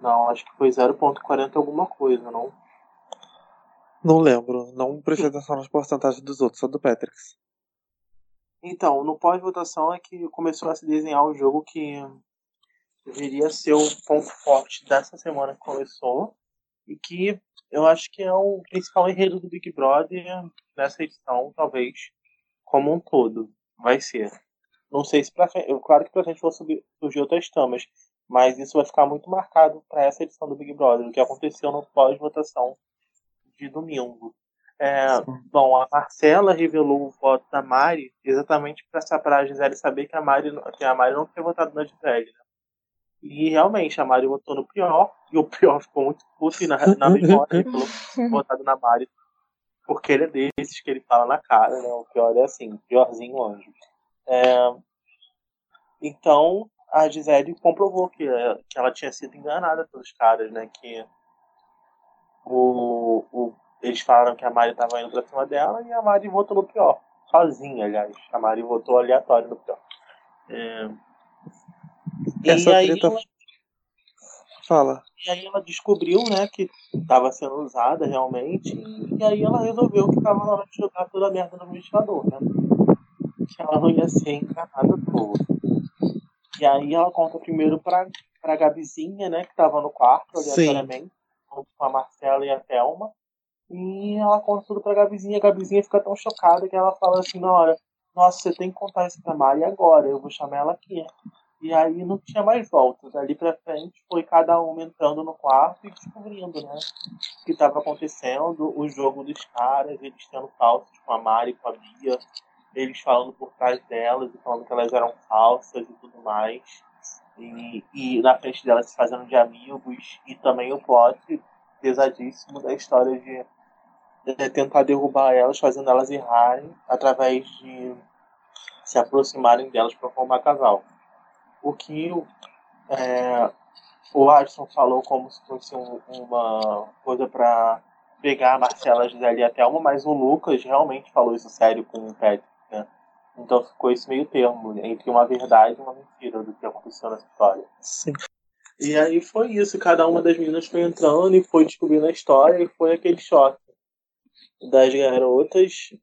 Não, acho que foi 0.40 alguma coisa, não? Não lembro. Não prestei atenção nas porcentagens dos outros, só do Patrick. Então, no pós-votação é que começou a se desenhar o jogo que deveria ser o ponto forte dessa semana que começou. E que eu acho que é o principal enredo do Big Brother nessa edição, talvez, como um todo. Vai ser. Não sei se pra frente. Claro que pra frente vão subir, surgir outras tamas. Mas isso vai ficar muito marcado para essa edição do Big Brother, o que aconteceu no pós-votação de domingo. É, bom, a Marcela revelou o voto da Mari exatamente para a Gisele saber que a, Mari, não- que a Mari não tinha votado na Gisele. Né? E realmente, a Mari votou no Prior, e o Prior ficou muito puto, e na, na mesma hora ele falou votado na Mari, porque ele é desses que ele fala na cara, né? O Prior é assim, piorzinho anjo. É, então, a Gisele comprovou que, que ela tinha sido enganada pelos caras, né? Que o, o, eles falaram que a Mari estava indo pra cima dela e a Mari votou no pior. Sozinha, aliás. A Mari votou aleatório no pior. É... Essa E aí, treta- ela- Fala. E aí ela descobriu, né, que estava sendo usada realmente, e aí ela resolveu que estava na hora de jogar toda a merda no ventilador, né? Que ela não ia ser encanada boa. E aí ela conta primeiro pra, pra Gabizinha, né, que tava no quarto, aleatoriamente, junto com a Marcela e a Thelma. E ela conta tudo pra Gabizinha, a Gabizinha fica tão chocada que ela fala assim na hora, nossa, você tem que contar isso pra Mari agora, eu vou chamar ela aqui. E aí não tinha mais volta. Dali pra frente foi cada um entrando no quarto e descobrindo, né? O que estava acontecendo, o jogo dos caras, eles tendo falsos com a Mari, com a Bia, eles falando por trás delas e falando que elas eram falsas e tudo mais. E, e na frente delas se fazendo de amigos. E também o plot pesadíssimo da história de, de tentar derrubar elas, fazendo elas errarem através de se aproximarem delas para formar casal o que é, o Adson falou como se fosse um- uma coisa para pegar a Marcela, Gisele e a Thelma, mas o Lucas realmente falou isso sério com o Patrick, né? Então ficou esse meio termo entre uma verdade e uma mentira do que aconteceu nessa história. Sim. E aí foi isso, cada uma das meninas foi entrando e foi descobrindo a história e foi aquele choque das garotas,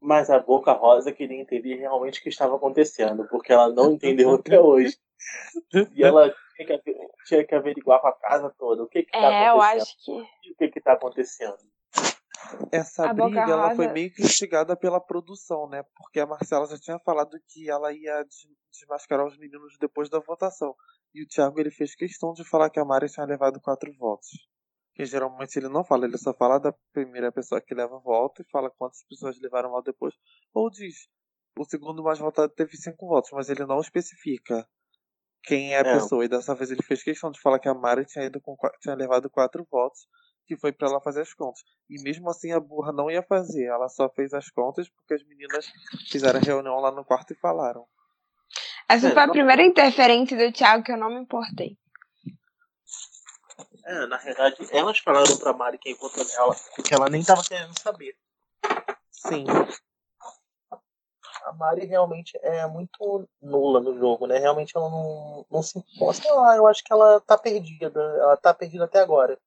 mas a Boca Rosa queria entender realmente o que estava acontecendo, porque ela não entendeu até hoje. E ela tinha que, tinha que averiguar com a casa toda o que que tá É, eu acontecendo. acho que. O que que tá acontecendo. Essa A briga ela foi meio que instigada pela produção, né? Porque a Marcela já tinha falado que ela ia des- desmascarar os meninos depois da votação. E o Thiago ele fez questão de falar que a Mari tinha levado quatro votos. Que geralmente ele não fala, ele só fala da primeira pessoa que leva voto e fala quantas pessoas levaram voto depois. Ou diz, o segundo mais votado teve cinco votos, mas ele não especifica quem é a É. pessoa. E dessa vez ele fez questão de falar que a Mari tinha, ido com, tinha levado quatro votos, que foi pra ela fazer as contas. E mesmo assim a burra não ia fazer, ela só fez as contas porque as meninas fizeram a reunião lá no quarto e falaram. Essa É, foi a não- primeira interferência do Thiago que eu não me importei. É, na verdade, elas falaram pra Mari quem votou nela, porque ela nem tava querendo saber. Sim, A Mari realmente é muito nula no jogo, né? Realmente ela não, não se importa. Sei lá, eu acho que ela tá perdida. Ela tá perdida até agora.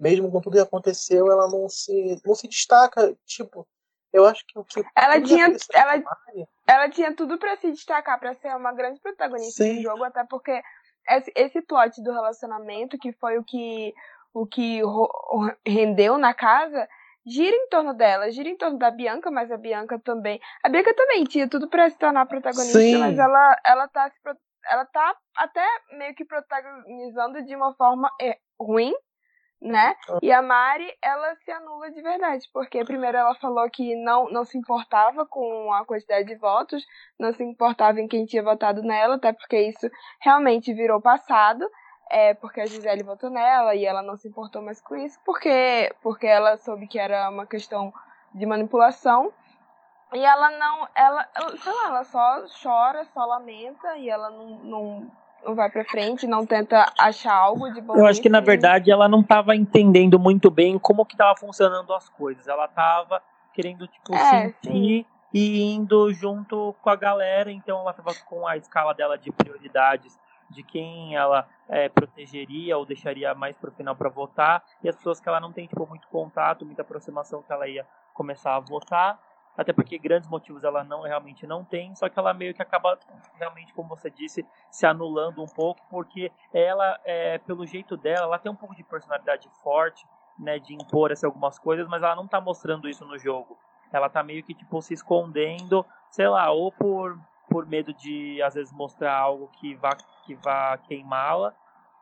Mesmo com tudo que aconteceu, ela não se, não se destaca. Tipo, eu acho que o que. Ela tinha- ela- Mari- Ela tinha tudo pra se destacar, pra ser uma grande protagonista Sim. do jogo, até porque esse, esse plot do relacionamento, que foi o que, o que rendeu na casa, gira em torno dela, gira em torno da Bianca, mas a Bianca também. A Bianca também tinha tudo pra se tornar protagonista, Sim. mas ela, ela tá ela tá até meio que protagonizando de uma forma é, ruim, né? E a Mari, ela se anula de verdade, porque primeiro ela falou que não, não se importava com a quantidade de votos, não se importava em quem tinha votado nela, até porque isso realmente virou passado, é, porque a Gisele votou nela e ela não se importou mais com isso, porque, porque ela soube que era uma questão de manipulação. E ela não, ela, ela- sei lá, ela só chora, só lamenta e ela não, não, não vai pra frente, não tenta achar algo de bom. Eu acho que, na nisso. verdade, ela não estava entendendo muito bem como que tava funcionando as coisas. Ela tava querendo, tipo, É, sentir e indo junto com a galera. Então, ela tava com a escala dela de prioridades de quem ela é, protegeria ou deixaria mais pro final para votar. E as pessoas que ela não tem, tipo, muito contato, muita aproximação que ela ia começar a votar. Até porque grandes motivos ela não realmente não tem, só que ela meio que acaba realmente, como você disse, se anulando um pouco, porque ela, é, pelo jeito dela, ela tem um pouco de personalidade forte, né, de impor assim, algumas coisas, mas ela não tá mostrando isso no jogo. Ela tá meio que tipo se escondendo, sei lá, ou por, por medo de às vezes mostrar algo que vá que vá queimá-la,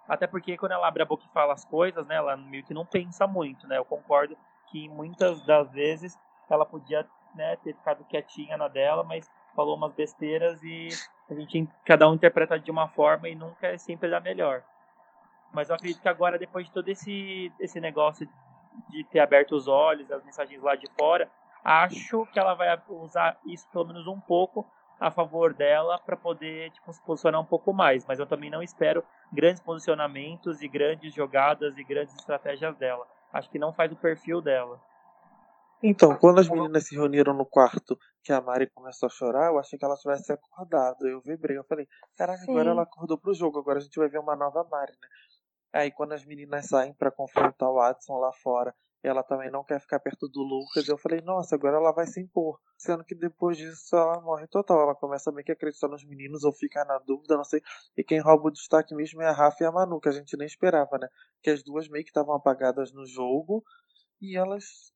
até porque quando ela abre a boca e fala as coisas, né, ela meio que não pensa muito, né? Eu concordo que muitas das vezes ela podia, né, ter ficado quietinha na dela, mas falou umas besteiras e a gente cada um interpreta de uma forma e nunca é sempre da melhor. Mas eu acredito que agora, depois de todo esse, esse negócio de ter aberto os olhos, as mensagens lá de fora, acho que ela vai usar isso pelo menos um pouco a favor dela para poder tipo, se posicionar um pouco mais. Mas eu também não espero grandes posicionamentos e grandes jogadas e grandes estratégias dela. Acho que não faz o perfil dela. Então, quando as meninas se reuniram no quarto, que a Mari começou a chorar, eu achei que ela tivesse acordado. Eu vibrei, eu falei, caraca, Sim. agora ela acordou pro jogo, agora a gente vai ver uma nova Mari, né? Aí quando as meninas saem pra confrontar o Watson lá fora, ela também não quer ficar perto do Lucas. Eu falei, nossa, agora ela vai se impor. Sendo que depois disso ela morre total. Ela começa meio que acreditar nos meninos ou ficar na dúvida, não sei. E quem rouba o destaque mesmo é a Rafa e a Manu, que a gente nem esperava, né? Que as duas meio que estavam apagadas no jogo e elas,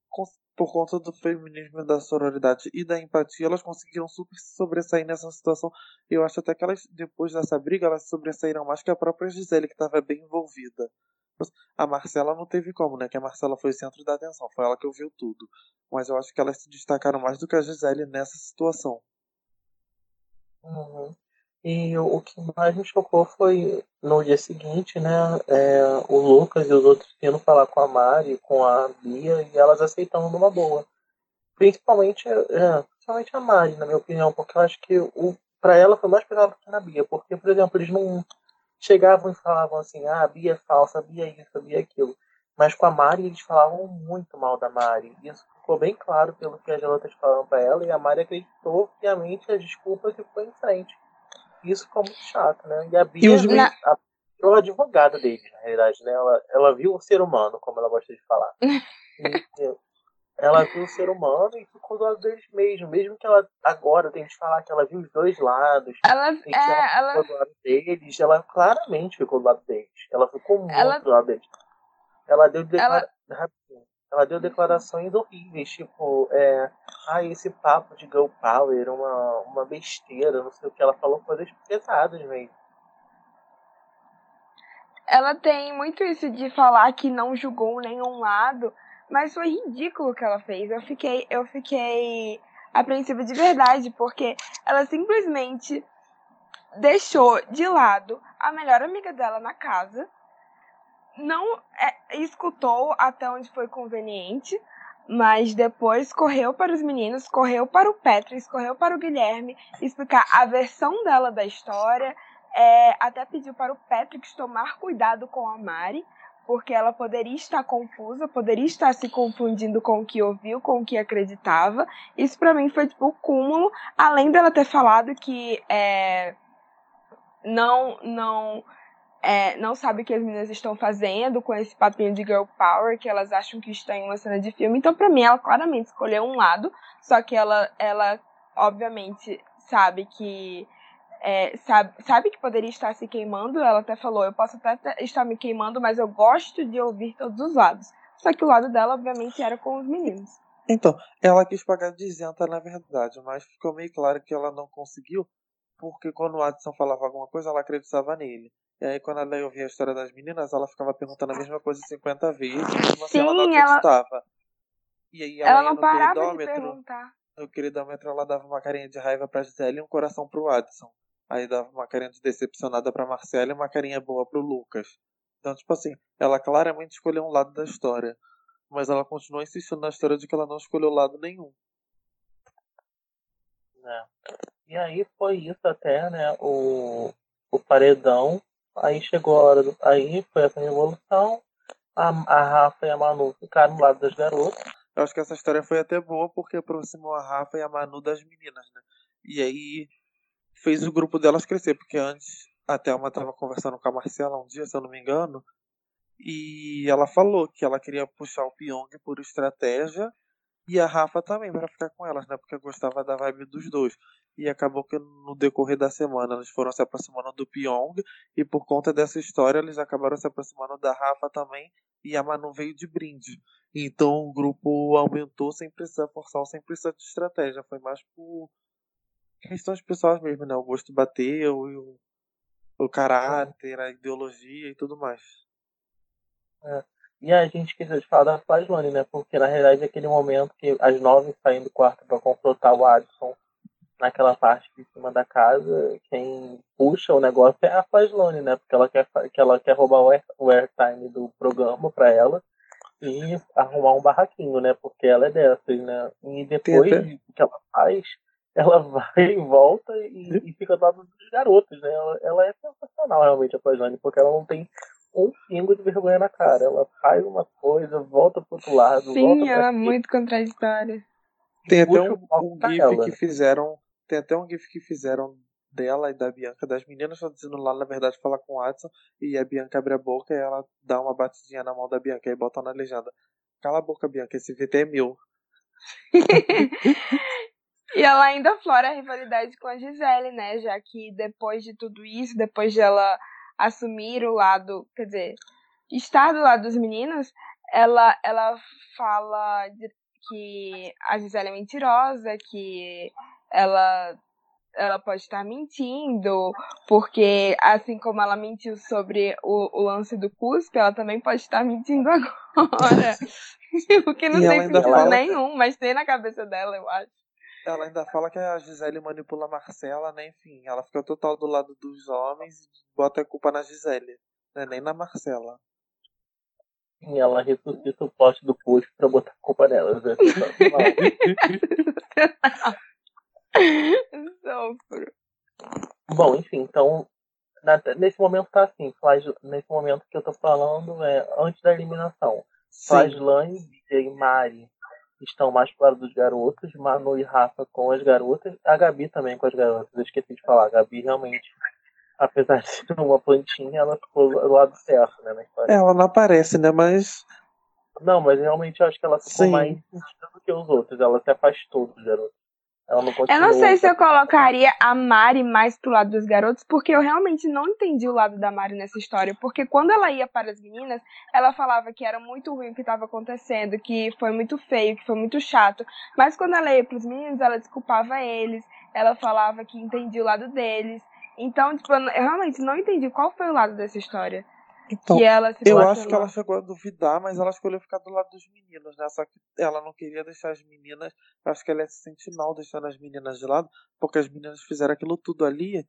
por conta do feminismo, da sororidade e da empatia, elas conseguiram super se sobressair nessa situação. Eu acho até que elas, depois dessa briga, elas sobressaíram mais que a própria Gisele, que estava bem envolvida. A Marcela não teve como, né? Que a Marcela foi o centro da atenção, foi ela que ouviu tudo. Mas eu acho que elas se destacaram mais do que a Gisele nessa situação. Uhum. E o que mais me chocou foi no dia seguinte, né? É, o Lucas e os outros indo falar com a Mari, com a Bia, e elas aceitando numa boa. Principalmente, é, principalmente a Mari, na minha opinião, porque eu acho que o, pra ela foi mais pesado que na Bia. Porque, por exemplo, eles não chegavam e falavam assim, ah, a Bia é falsa, a Bia é isso, a Bia é aquilo. Mas com a Mari eles falavam muito mal da Mari. Isso ficou bem claro pelo que as garotas falaram para ela, e a Mari acreditou fiamente as desculpas e foi em frente. Isso ficou muito chato, né? E a Bia, E os a, a, a advogada deles, na realidade, né? Ela, ela viu o ser humano, como ela gosta de falar. E, ela viu o ser humano e ficou do lado deles mesmo. Mesmo que ela agora tem que falar que ela viu os dois lados. Ela, que ela é, ela, ficou do lado deles, ela claramente ficou do lado deles. Ela ficou muito Ela- do lado deles. Ela deu. Ela- rapidinho. Ela deu declarações horríveis, tipo, é, ah, esse papo de girl power, uma, uma besteira, não sei o que. Ela falou coisas pesadas mesmo. ela tem muito isso de falar que não julgou nenhum lado, mas foi ridículo o que ela fez. Eu fiquei, eu fiquei apreensiva de verdade, porque ela simplesmente deixou de lado a melhor amiga dela na casa, não é, escutou até onde foi conveniente, mas depois correu para os meninos, correu para o Patrick, correu para o Guilherme explicar a versão dela da história, é, até pediu para o Patrick tomar cuidado com a Mari, porque ela poderia estar confusa, poderia estar se confundindo com o que ouviu, com o que acreditava. Isso pra mim foi tipo o cúmulo, além dela ter falado que é, não não é, não sabe o que as meninas estão fazendo com esse papinho de girl power, que elas acham que está em uma cena de filme. Então, pra mim, ela claramente escolheu um lado, só que ela, ela obviamente, sabe que é, sabe, sabe que poderia estar se queimando. Ela até falou: eu posso até estar me queimando, mas eu gosto de ouvir todos os lados. Só que o lado dela, obviamente, era com os meninos. Então, ela quis pagar de isenta, na verdade, mas ficou meio claro que ela não conseguiu, porque quando o Adson falava alguma coisa, ela acreditava nele. E aí, quando ela ouvia a história das meninas, ela ficava perguntando a mesma coisa 50 vezes, mesmo assim ela não Sim, ela- acreditava. E aí, ela, Ela não no parava de queridômetro, perguntar. no queridômetro, ela dava uma carinha de raiva pra Gisele e um coração pro Adson. Aí dava uma carinha de decepcionada pra Marcela e uma carinha boa pro Lucas. Então, tipo assim, ela claramente escolheu um lado da história. Mas ela continua insistindo na história de que ela não escolheu lado nenhum. né? E aí foi isso até, né? O, o paredão. Aí chegou a hora do. Aí foi essa revolução. A, a Rafa e a Manu ficaram do lado das garotas. Eu acho que essa história foi até boa porque aproximou a Rafa e a Manu das meninas, né? E aí fez o grupo delas crescer, porque antes a Thelma tava conversando com a Marcela um dia, se eu não me engano, e ela falou que ela queria puxar o Pyong por estratégia e a Rafa também para ficar com elas, né? Porque gostava da vibe dos dois. E acabou que no decorrer da semana eles foram se aproximando do Pyong e por conta dessa história eles acabaram se aproximando da Rafa também e a Manu veio de brinde. Então o grupo aumentou sem precisar forçar sem precisar de estratégia. Foi mais por questões pessoais mesmo, né? O gosto bateu, e o, o caráter, a ideologia e tudo mais. E a gente esqueceu de falar da Flaslane, né? Porque na realidade é aquele momento que as nove saem do quarto para confrontar o Adson naquela parte de cima da casa, quem puxa o negócio é a Flaslane, né? Porque ela quer, que ela quer roubar o, air, o airtime do programa para ela e arrumar um barraquinho, né? Porque ela é dessas, né? E depois até- que ela faz, ela vai e volta e, e fica do lado dos garotos, né? Ela, ela é sensacional realmente a Flaslane, porque ela não tem um pingo de vergonha na cara. Ela faz uma coisa, volta pro outro lado, volta Sim, ela é muito contraditória. Tem até um, um pra GIF ela. que fizeram. Tem até um GIF que fizeram dela e da Bianca, das meninas estão dizendo lá, na verdade, falar com o Watson, e a Bianca abre a boca e ela dá uma batidinha na mão da Bianca e bota na legenda. Cala a boca, Bianca, esse VT é meu. E ela ainda flora a rivalidade com a Gisele, né? Já que depois de tudo isso, depois de ela assumir o lado, quer dizer, estar do lado dos meninos, ela, ela fala de, que a Gisele é mentirosa, que ela ela pode estar mentindo, porque assim como ela mentiu sobre o, o lance do cuspe, ela também pode estar mentindo agora. o que não E tem sentido fala- nenhum, mas tem na cabeça dela, eu acho. Ela ainda fala que a Gisele manipula a Marcela, né? Enfim, ela fica total do lado dos homens e bota a culpa na Gisele, né? Nem na Marcela. E ela ressuscita o poste do posto pra botar a culpa nela. né? Sofro. Bom, enfim, então. na- nesse momento tá assim, Flage- nesse momento que eu tô falando é antes da eliminação. Flashline, DJ e Mari estão mais pro lado dos garotos, Manu e Rafa com as garotas, a Gabi também com as garotas. Eu esqueci de falar, a Gabi realmente, apesar de ser uma plantinha, ela ficou do lado certo, né, na história. Ela não aparece, né? Mas. Não, mas realmente eu acho que ela ficou Sim. mais do que os outros. Ela se afastou dos garotos. Ela não Eu continuou. não sei se eu colocaria a Mari mais pro lado dos garotos, porque eu realmente não entendi o lado da Mari nessa história. Porque quando ela ia para as meninas, ela falava que era muito ruim o que estava acontecendo, que foi muito feio, que foi muito chato. Mas quando ela ia pros meninos, ela desculpava eles, ela falava que entendia o lado deles. Então, tipo, eu eu realmente não entendi qual foi o lado dessa história. Então, que ela se eu acho que ela chegou a duvidar, mas ela escolheu ficar do lado dos meninos, né? Só que ela não queria deixar as meninas. Eu acho que ela ia se sentir mal deixando as meninas de lado, porque as meninas fizeram aquilo tudo ali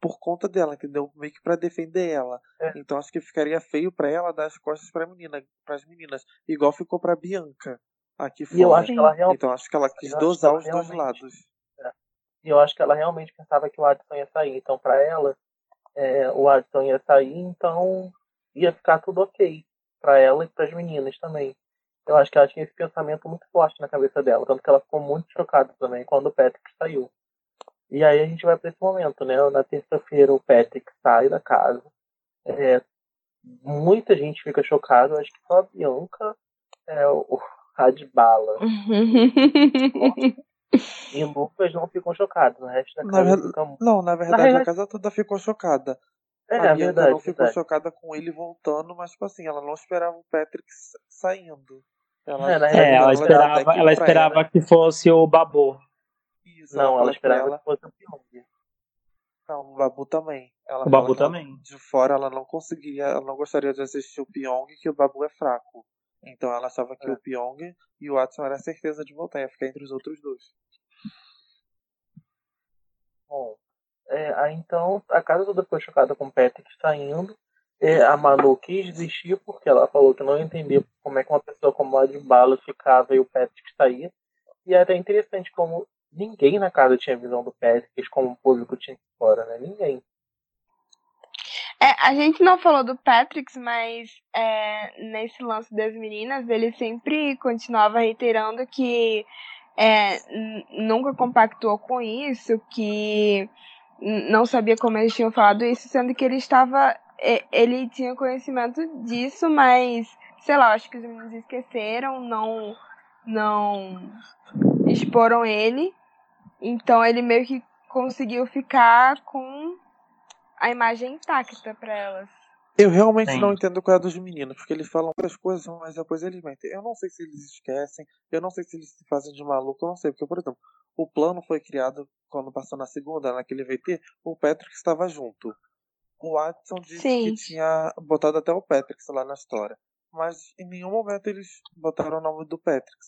por conta dela, entendeu? Meio que pra defender ela. É. Então acho que ficaria feio pra ela dar as costas pra menina, pras meninas, igual ficou pra Bianca aqui fora. E eu acho que ela realmente. Então acho que ela quis dosar os dois realmente- lados. E eu acho que ela realmente pensava que o Adson ia sair. Então, pra ela, é, o Adson ia sair, então ia ficar tudo ok. Pra ela e pras meninas também. Eu acho que ela tinha esse pensamento muito forte na cabeça dela. Tanto que ela ficou muito chocada também quando o Patrick saiu. E aí a gente vai pra esse momento, né? Na terça-feira o Patrick sai da casa. É, muita gente fica chocada. Acho que só a Bianca, é, o Radbala e Lucas não ficam chocados. O resto da Na casa verdade- fica muito Não, na verdade realidade- a casa toda ficou chocada. É, a Bianca verdade. não ficou verdade. chocada com ele voltando, mas tipo assim, ela não esperava o Patrick sa- saindo. Ela, É, na É, ela ela esperava, ela pra esperava que fosse o Babu. Isso, Não, ela esperava ela- que fosse o Pyong. Não, o Babu também. Ela O Babu ela- também. De fora ela não conseguiria, ela não gostaria de assistir o Pyong, que o Babu é fraco. Então ela achava que É. o Pyong e o Watson era certeza de voltar, ia ficar entre os outros dois. Bom, é, aí então a casa toda ficou chocada com o Patrick saindo. É, a Manu quis desistir porque ela falou que não entendia como é que uma pessoa como a de bala ficava e o Patrick saía. E até interessante como ninguém na casa tinha visão do Patrick, como o público tinha fora, né? Ninguém. É, a gente não falou do Patrick, mas é, nesse lance das meninas, ele sempre continuava reiterando que é, nunca compactuou com isso, que não sabia como eles tinham falado isso, sendo que ele estava. Ele tinha conhecimento disso, mas sei lá, acho que os meninos esqueceram, não, não exporam ele. Então ele meio que conseguiu ficar com a imagem intacta pra elas. Eu realmente Sim. não entendo qual é dos meninos, porque eles falam outras coisas, mas depois eles mentem. Eu não sei se eles esquecem, eu não sei se eles se fazem de maluco, eu não sei. Porque, por exemplo, o plano foi criado quando passou na segunda, naquele VT, o Patrick estava junto. O Watson disse Sim. que tinha botado até o Patrick lá na história. Mas em nenhum momento eles botaram o nome do Patrick.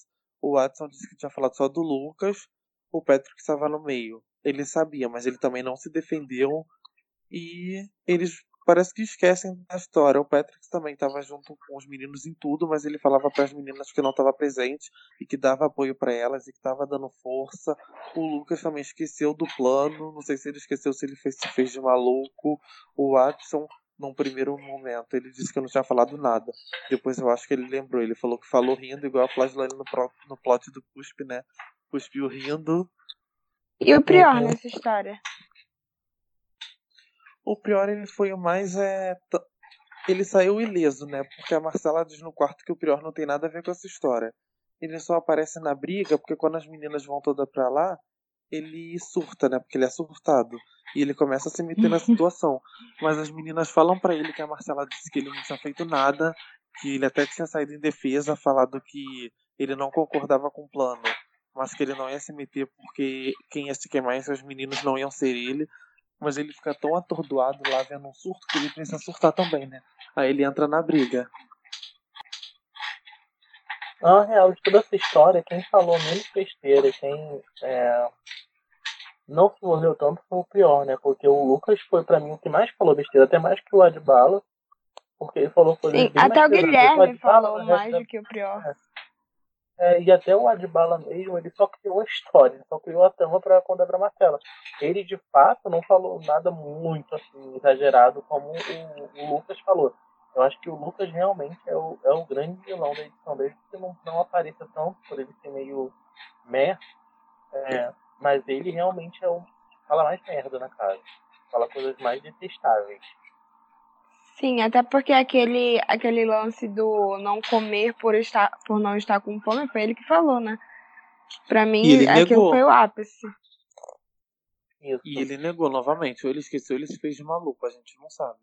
O Watson disse que tinha falado só do Lucas, o Patrick estava no meio. Ele sabia, mas ele também não se defendeu. E eles parece que esquecem da história. O Patrick também estava junto com os meninos em tudo, mas ele falava para as meninas que não estava presente e que dava apoio para elas e que estava dando força. O Lucas também esqueceu do plano, não sei se ele esqueceu se ele fez, se fez de maluco. O Watson, num primeiro momento, ele disse que eu não tinha falado nada. Depois eu acho que ele lembrou, ele falou que falou rindo, igual a Flashline no, pro- no plot do Cuspe, né? Cuspiu rindo. E o pior Uhum. nessa história? O Prior ele foi o mais. É, ele saiu ileso, né? Porque a Marcela diz no quarto que o Prior não tem nada a ver com essa história. Ele só aparece na briga porque quando as meninas vão todas pra lá, ele surta, né? Porque ele é surtado. E ele começa a se meter na situação. Mas as meninas falam pra ele que a Marcela disse que ele não tinha feito nada, que ele até tinha saído em defesa, falado que ele não concordava com o plano, mas que ele não ia se meter porque quem ia se queimar esses meninos não iam ser ele. Mas ele fica tão atordoado lá vendo um surto que ele precisa surtar também, né? Aí ele entra na briga. Na real, de toda essa história, quem falou menos besteira, quem é, não se envolveu tanto foi o pior, né? Porque o Lucas foi pra mim o que mais falou besteira, até mais que o Adbala. Porque ele falou coisas Sim, bem até mais o. Guilherme falou né, mais do que o Prior. É, e até o Adbala mesmo, ele só criou a história, só criou a trama pra contar pra Marcela. Ele, de fato, não falou nada muito assim, exagerado como o, o Lucas falou. Eu acho que o Lucas realmente é o, é o grande vilão da edição, desde que não, não apareça tanto, por ele ser meio meh, é, mas ele realmente é o que fala mais merda na casa. Fala coisas mais detestáveis. Sim, até porque aquele, aquele lance do não comer por, estar, por não estar com fome foi ele que falou, né? Pra mim, aquilo negou. foi o ápice. Isso. E ele negou novamente. Ou ele esqueceu, ele se fez de maluco, a gente não sabe.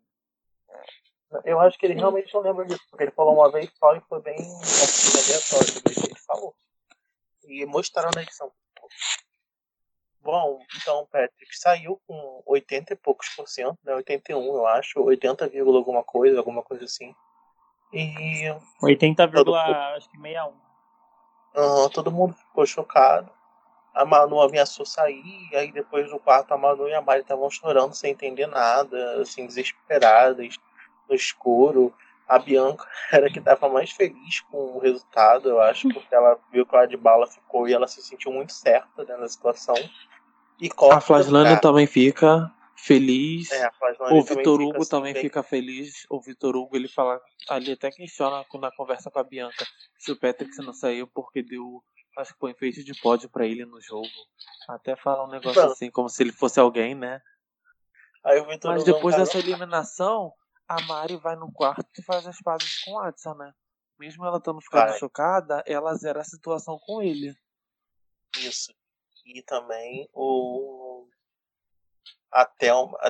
Eu acho que ele realmente não lembra disso, porque ele falou uma vez só e foi bem assim, aleatório do que ele falou. E mostraram na edição. Bom, então Patrick saiu com 80 e poucos por cento, né? 81, eu acho, 80, vírgula alguma coisa, alguma coisa assim. E 80, Todo- acho que 61. ah, todo mundo ficou chocado. A Manu ameaçou sair, e aí depois do quarto a Manu e a Mari estavam chorando sem entender nada, assim, desesperadas, no escuro. A Bianca era a que estava mais feliz com o resultado, eu acho, porque ela viu que o Adbala ficou e ela se sentiu muito certa né, na situação. E corta A Flaslândia também fica feliz. É, O Vitor fica, Hugo assim, também bem- fica feliz. O Vitor Hugo, ele fala, ali até questiona na conversa com a Bianca se o Patrick não saiu porque deu, acho que foi enfeite de pódio pra ele no jogo. Até fala um negócio Então. assim, como se ele fosse alguém, né? Aí o Vitor Mas Hugo é depois dessa eliminação, a Mari vai no quarto e faz as pazes com o Adson, né? Mesmo ela estando ficando Vai. chocada, ela zera a situação com ele. Isso. E também o. A,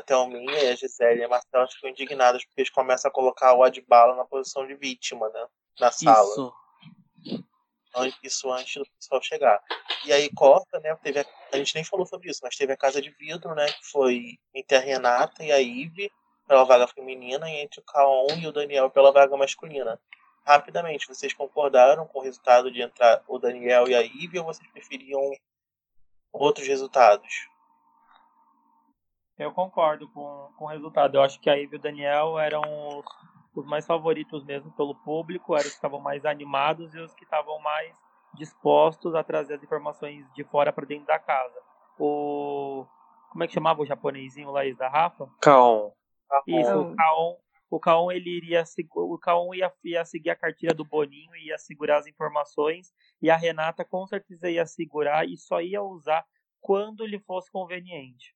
Thelminha e a Gisele e a Marcela ficam indignadas porque eles começam a colocar o Adbala na posição de vítima, né? Na sala. Isso. An- Isso antes do pessoal chegar. E aí corta, né? Teve a, a gente nem falou sobre isso, mas teve a Casa de Vidro, né? Que foi entre a Renata e a Ive pela vaga feminina e entre o Kaon e o Daniel pela vaga masculina. Rapidamente, vocês concordaram com o resultado de entrar o Daniel e a Ive ou vocês preferiam outros resultados? Eu concordo com, com o resultado. Eu acho que a Ivy e o Daniel eram os, os mais favoritos mesmo pelo público, eram os que estavam mais animados e os que estavam mais dispostos a trazer as informações de fora para dentro da casa. O. Como é que chamava o japonesinho lá da Rafa? Kaon. Isso, Kaon. O Kaon ele iria o Kaon ia, ia seguir a cartilha do Boninho, ia segurar as informações e a Renata com certeza ia segurar e só ia usar quando lhe fosse conveniente.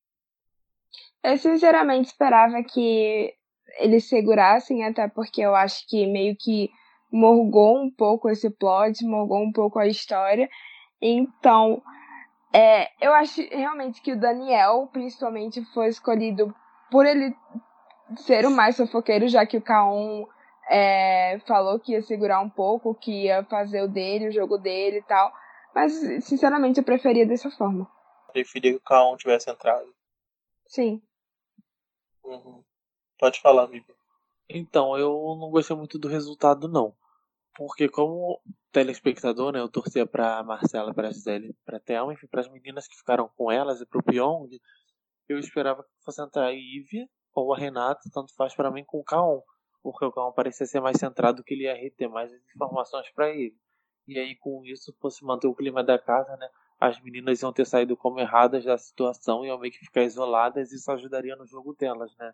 Eu sinceramente esperava que eles segurassem, até porque eu acho que meio que morgou um pouco esse plot, morgou um pouco a história. Então, é, eu acho realmente que o Daniel, principalmente, foi escolhido por ele ser o mais fofoqueiro, já que o Kaon é, falou que ia segurar um pouco, que ia fazer o dele, o jogo dele e tal. Mas, sinceramente, eu preferia dessa forma. Preferia que o Kaon tivesse entrado. Sim. Uhum. Pode falar, Vivi. Então, eu não gostei muito do resultado, não. Porque como telespectador, né, eu torcia pra Marcela, pra Gisele, pra Thelma, enfim, pras meninas que ficaram com elas e pro Pyong, eu esperava que fosse entrar a Ivy ou a Renata, tanto faz pra mim com o Kaon. Porque o Kaon parecia ser mais centrado que ele ia reter mais informações pra ele. E aí, com isso, fosse manter o clima da casa, né, as meninas iam ter saído como erradas da situação e iam meio que ficar isoladas e isso ajudaria no jogo delas, né.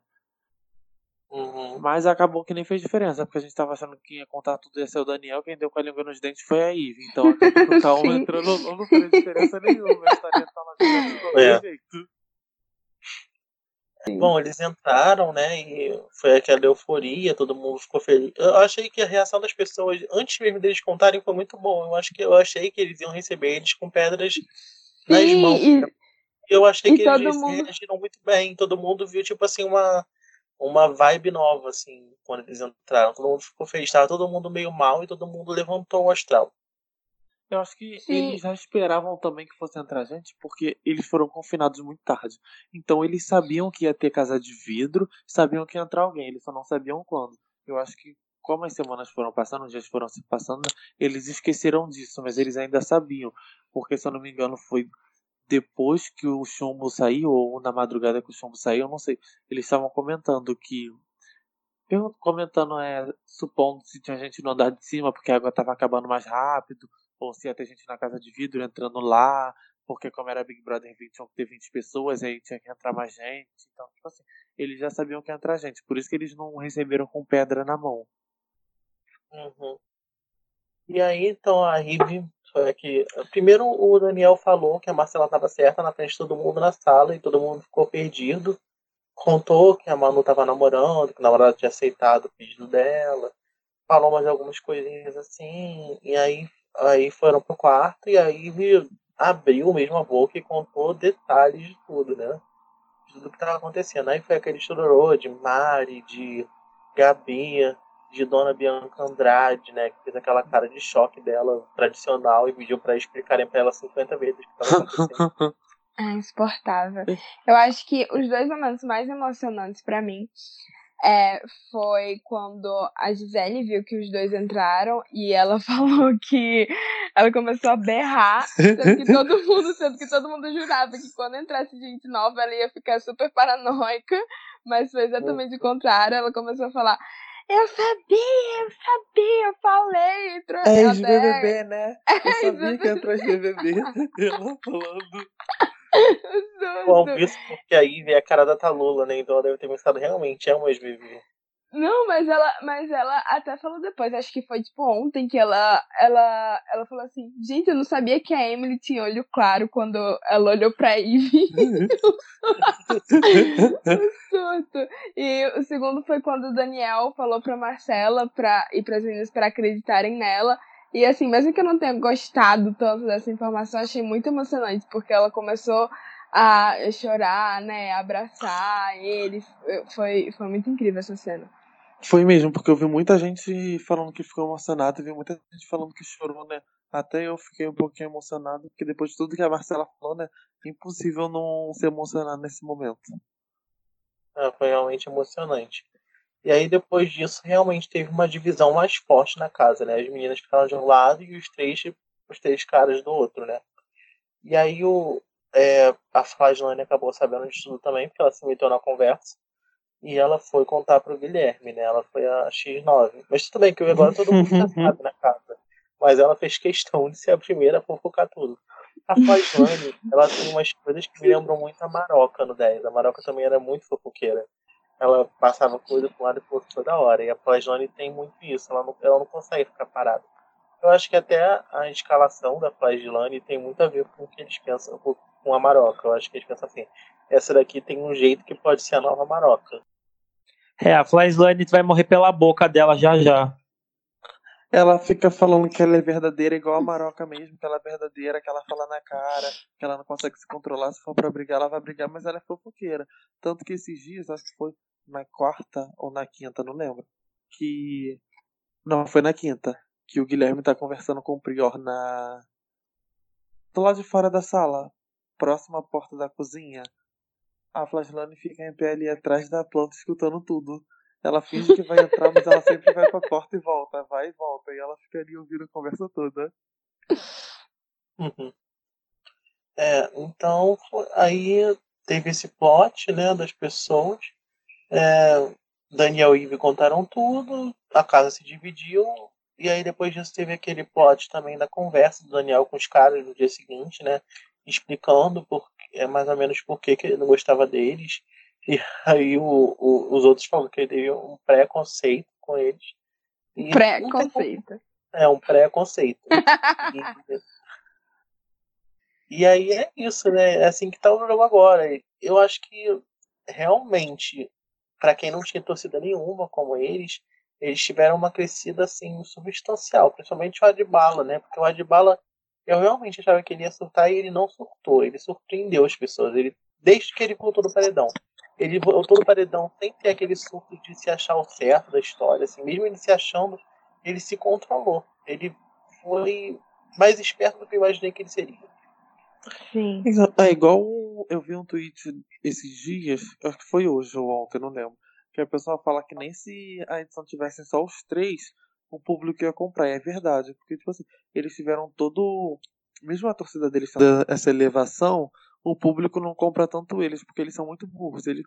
Uhum. Mas acabou que nem fez diferença, porque a gente tava achando que ia contar tudo ia ser o Daniel, quem deu com a língua nos dentes foi a Ivy. Então o Sim. entrou no não fez diferença nenhuma. A história de qualquer É. jeito. Bom, eles entraram, né? E foi aquela euforia, todo mundo ficou feliz. Eu achei que a reação das pessoas, antes mesmo deles contarem, foi muito boa. Eu acho que eu achei que eles iam receber eles com pedras nas Sim, mãos. e, Eu achei que todo eles mundo- reagiram muito bem. Todo mundo viu, tipo assim, uma, uma vibe nova, assim, quando eles entraram. Todo mundo ficou feliz. Tava todo mundo meio mal e todo mundo levantou o astral. Eu acho que Sim. eles já esperavam também que fosse entrar gente, porque eles foram confinados muito tarde. Então eles sabiam que ia ter casa de vidro, sabiam que ia entrar alguém, eles só não sabiam quando. Eu acho que, como as semanas foram passando, os dias foram se passando, eles esqueceram disso, mas eles ainda sabiam. Porque, se eu não me engano, foi depois que o chumbo saiu, ou na madrugada que o chumbo saiu, eu não sei. Eles estavam comentando que. pergun- Comentando, é, supondo se tinha gente no andar de cima, porque a água estava acabando mais rápido, ou se ia ter gente na casa de vidro entrando lá, porque como era Big Brother 20, tinham que ter 20 pessoas, aí tinha que entrar mais gente. Então, tipo assim, eles já sabiam que ia entrar gente, por isso que eles não receberam com pedra na mão. Uhum. E aí, então, a Rive foi aqui. Primeiro, o Daniel falou que a Marcela estava certa na frente de todo mundo na sala e todo mundo ficou perdido. Contou que a Manu estava namorando, que o namorado tinha aceitado o pedido dela. Falou mais algumas coisinhas assim. E aí, aí foram pro quarto e a Ivy abriu mesmo a boca e contou detalhes de tudo, né? De tudo que estava acontecendo. Aí foi aquele chororô de Mari, de Gabi, de Dona Bianca Andrade, né, que fez aquela cara de choque dela tradicional e pediu para explicarem para ela 50 vezes o que estava acontecendo. É insuportável. Eu acho que os dois momentos mais emocionantes pra mim é, foi quando a Gisele viu que os dois entraram e ela falou que ela começou a berrar, sendo que todo mundo, sendo que todo mundo jurava que quando entrasse gente nova ela ia ficar super paranoica, mas foi exatamente o contrário. Ela começou a falar. Eu sabia, eu sabia, eu falei. Entrou É até- ex-BBB, né? Eu sabia que entrou ex-BBB. Ela falando. Bom, isso porque a Ivy é a cara da Talula, né, então ela deve ter pensado realmente, é uma ex-BBB. Não, mas ela, mas ela até falou depois, acho que foi tipo ontem que ela, ela, ela falou assim, gente, eu não sabia que a Emily tinha olho claro quando ela olhou pra Ivy. Surto. E o segundo foi quando o Daniel falou pra Marcela pra, e pras meninas pra acreditarem nela. E assim, mesmo que eu não tenha gostado tanto dessa informação, achei muito emocionante, porque ela começou a chorar, né, a abraçar ele. Foi, foi muito incrível essa cena. Foi mesmo, porque eu vi muita gente falando que ficou emocionada, vi muita gente falando que chorou, né? Até eu fiquei um pouquinho emocionado, porque depois de tudo que a Marcela falou, né? É impossível não se emocionar nesse momento. É, foi realmente emocionante. E aí, depois disso, realmente teve uma divisão mais forte na casa, né? As meninas ficaram de um lado e os três, os três caras do outro, né? E aí o, é, a Flaslane acabou sabendo de tudo também, porque ela se meteu na conversa. E ela foi contar pro Guilherme, né? Ela foi a X9. Mas tudo bem que agora todo mundo já sabe na casa. Mas ela fez questão de ser a primeira a fofocar tudo. A Flaslane, ela tem umas coisas que me lembram muito a Maroca no 10. A Maroca também era muito fofoqueira. Ela passava coisa pro lado e pro outro toda hora. E a Flaslane tem muito isso. Ela não, ela não consegue ficar parada. Eu acho que até a escalação da Flaslane tem muito a ver com o que eles pensam com a Maroca. Eu acho que eles pensam assim: essa daqui tem um jeito que pode ser a nova Maroca. É, a Flyslane vai morrer pela boca dela já já. Ela fica falando que ela é verdadeira, igual a Maroca mesmo, que ela é verdadeira, que ela fala na cara, que ela não consegue se controlar. Se for pra brigar, ela vai brigar, mas ela é fofoqueira. Tanto que esses dias, acho que foi na quarta ou na quinta, não lembro. Que. Não, foi na quinta. Que o Guilherme tá conversando com o Prior na. Do lado de fora da sala, próximo à porta da cozinha. A Flaslane fica em pé ali atrás da planta escutando tudo. Ela finge que vai entrar, mas ela sempre vai pra porta e volta, vai e volta. E ela fica ali ouvindo a conversa toda. Uhum. É, então aí teve esse plot, né, das pessoas. É, Daniel e Ivy contaram tudo, a casa se dividiu, e aí depois disso teve aquele plot também da conversa do Daniel com os caras no dia seguinte, né, explicando por, é, mais ou menos por que ele não gostava deles. E aí o, o- os outros falaram que ele teve um preconceito com eles. Preconceito. é um preconceito. E, e aí é isso, né? É assim que tá o jogo agora. Eu acho que realmente, para quem não tinha torcida nenhuma como eles, eles tiveram uma crescida assim substancial, principalmente o Adbala, né? Porque o Adbala eu realmente achava que ele ia surtar e ele não surtou, ele surpreendeu as pessoas. Ele desde que ele voltou do paredão. Ele voltou do paredão sem ter aquele surto de se achar o certo da história, assim, mesmo ele se achando, ele se controlou. Ele foi mais esperto do que eu imaginei que ele seria. Sim. É igual eu vi um tweet esses dias, acho que foi hoje ou ontem, não lembro. Que a pessoa fala que nem se a edição tivesse só os três, o público ia comprar. E é verdade, porque tipo assim, eles tiveram todo. Mesmo a torcida deles tendo essa elevação, o público não compra tanto eles, porque eles são muito burros. Eles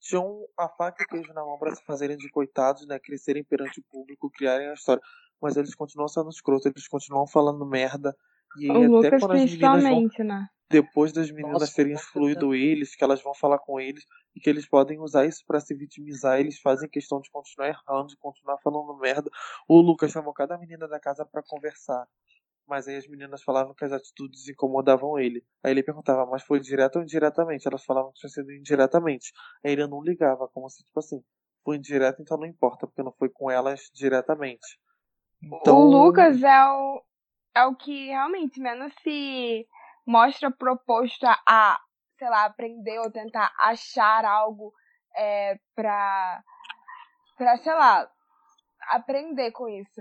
tinham a faca e o queijo na mão para se fazerem de coitados, né? Crescerem perante o público, criarem a história. Mas eles continuam sendo escrotos, eles continuam falando merda. E O até Lucas quando as meninas vão principalmente, né? depois das meninas Nossa, terem excluído eles, que elas vão falar com eles e que eles podem usar isso pra se vitimizar, eles fazem questão de continuar errando, de continuar falando merda. O Lucas chamou cada menina da casa pra conversar. Mas aí as meninas falavam que as atitudes incomodavam ele. Aí ele perguntava, mas foi direto ou indiretamente? Elas falavam que tinha sido indiretamente. Aí ele não ligava, como se, tipo assim, foi indireto, então não importa, porque não foi com elas diretamente. Então, O Lucas é o, é o que realmente menos se mostra proposto a, a, sei lá, aprender ou tentar achar algo é, pra, pra, sei lá, aprender com isso.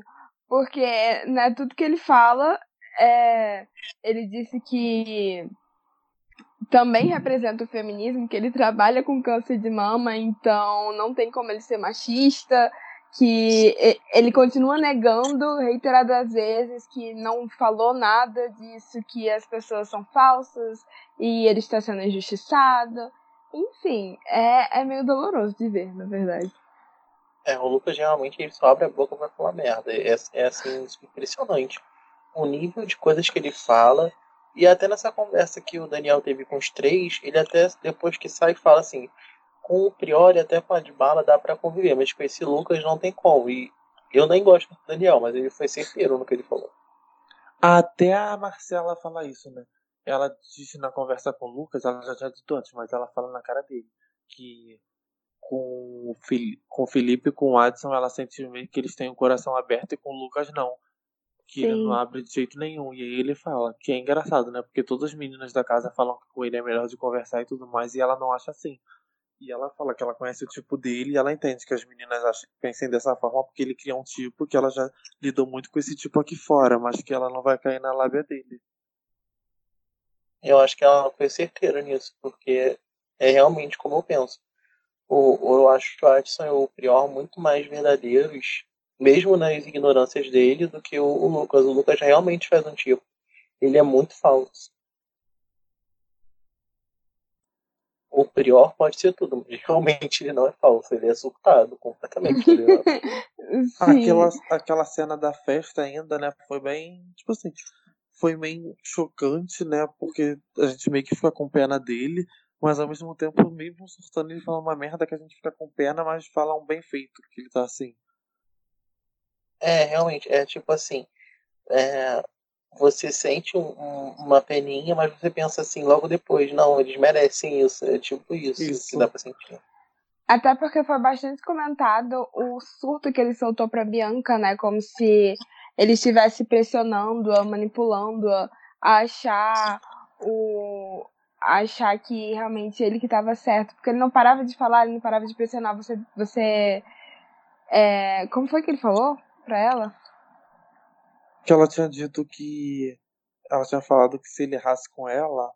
Porque, né, tudo que ele fala, é, ele disse que também representa o feminismo, que ele trabalha com câncer de mama, então não tem como ele ser machista, que ele continua negando reiteradas vezes que não falou nada disso, que as pessoas são falsas e ele está sendo injustiçado. Enfim, é, é meio doloroso de ver, na verdade. É, o Lucas realmente ele só abre a boca pra falar merda. É, é assim, impressionante. O nível de coisas que ele fala. E até nessa conversa que o Daniel teve com os três, ele até depois que sai fala assim, com o Priori até com a de bala dá pra conviver, mas com esse Lucas não tem como. E eu nem gosto do Daniel, mas ele foi certeiro no que ele falou. Até a Marcela fala isso, né? Ela disse na conversa com o Lucas, ela já tinha dito antes, mas ela fala na cara dele que com o, Fili- com o Felipe e com o Adson ela sente meio que eles têm o coração aberto e com o Lucas não. Que ele Sim. não abre de jeito nenhum. E aí ele fala, que é engraçado, né? Porque todas as meninas da casa falam que com ele é melhor de conversar e tudo mais, e ela não acha assim. E ela fala que ela conhece o tipo dele e ela entende que as meninas acham, pensem dessa forma porque ele cria um tipo que ela já lidou muito com esse tipo aqui fora, mas que ela não vai cair na lábia dele. Eu acho que ela foi certeira nisso, porque é realmente como eu penso. O, eu acho o Adson e o Prior muito mais verdadeiros, mesmo nas ignorâncias dele, do que o, o Lucas. O Lucas realmente faz um tipo. Ele é muito falso. O Prior pode ser tudo, mas realmente ele não é falso. Ele é surtado completamente. tá? Sim. Aquela, aquela cena da festa ainda, né? Foi bem. Tipo assim. Foi meio chocante, né? Porque a gente meio que fica com pena dele, mas ao mesmo tempo, mesmo surtando, ele fala uma merda que a gente fica com pena, mas fala um bem feito, que ele tá assim. É, realmente, é tipo assim. é, você sente um- um- uma peninha, mas você pensa assim logo depois, não, eles merecem isso. É tipo isso, Isso. que dá pra sentir. Até porque foi bastante comentado o surto que ele soltou pra Bianca, né? Como se ele estivesse pressionando-a, manipulando-a a achar o. achar que realmente ele que estava certo. Porque ele não parava de falar, ele não parava de pressionar. Você. você é, como foi que ele falou pra ela? Que ela tinha dito que. Ela tinha falado que se ele errasse com ela,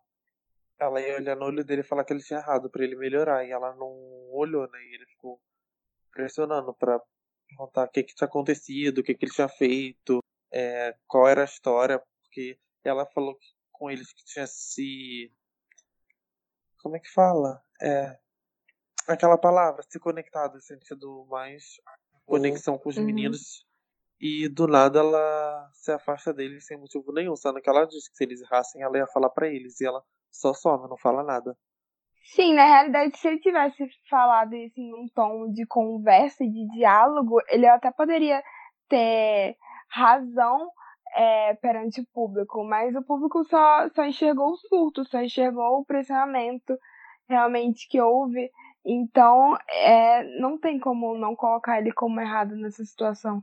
ela ia olhar no olho dele e falar que ele tinha errado pra ele melhorar. E ela não olhou, né? E ele ficou pressionando pra perguntar o que, que tinha acontecido, o que, que ele tinha feito, é, qual era a história, porque ela falou que, com eles que tinha se. Como é que fala? É. Aquela palavra, se conectado, sentido mais conexão com os Uhum. meninos. E do nada ela se afasta deles sem motivo nenhum, sendo que ela disse que se eles errassem, ela ia falar pra eles. E ela só some, não fala nada. Sim, na realidade, se ele tivesse falado isso em um tom de conversa e de diálogo, ele até poderia ter razão é, perante o público, mas o público só, só enxergou o surto, só enxergou o pressionamento realmente que houve Então, é, não tem como não colocar ele como errado nessa situação.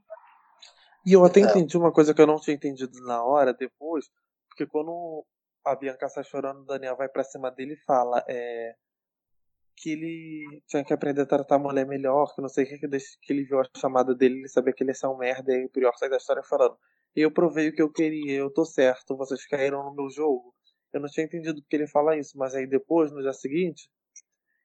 E eu até É. entendi uma coisa que eu não tinha entendido na hora, depois, porque quando a Bianca sai chorando, o Daniel vai pra cima dele e fala é, que ele tinha que aprender a tratar a mulher melhor, que não sei o que, que, desde que ele viu a chamada dele, ele sabia que ele ia ser um merda, e aí o Prior sai da história falando, eu provei o que eu queria, eu tô certo, vocês caíram no meu jogo. Eu não tinha entendido porque ele fala isso, mas aí depois, no dia seguinte,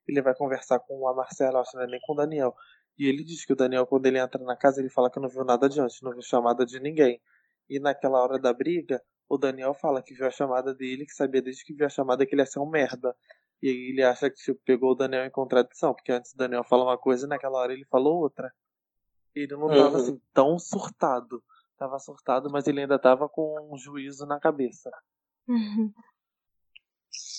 ele vai conversar com a Marcela, acho que não é nem com o Daniel. E ele diz que o Daniel, quando ele entra na casa, ele fala que não viu nada de antes, não viu chamada de ninguém. E naquela hora da briga, o Daniel fala que viu a chamada dele, que sabia desde que viu a chamada que ele ia ser um merda. E aí ele acha que tipo, pegou o Daniel em contradição, porque antes o Daniel fala uma coisa e naquela hora ele falou outra. Ele não tava Uhum. assim tão surtado. Tava surtado, mas ele ainda tava com um juízo na cabeça.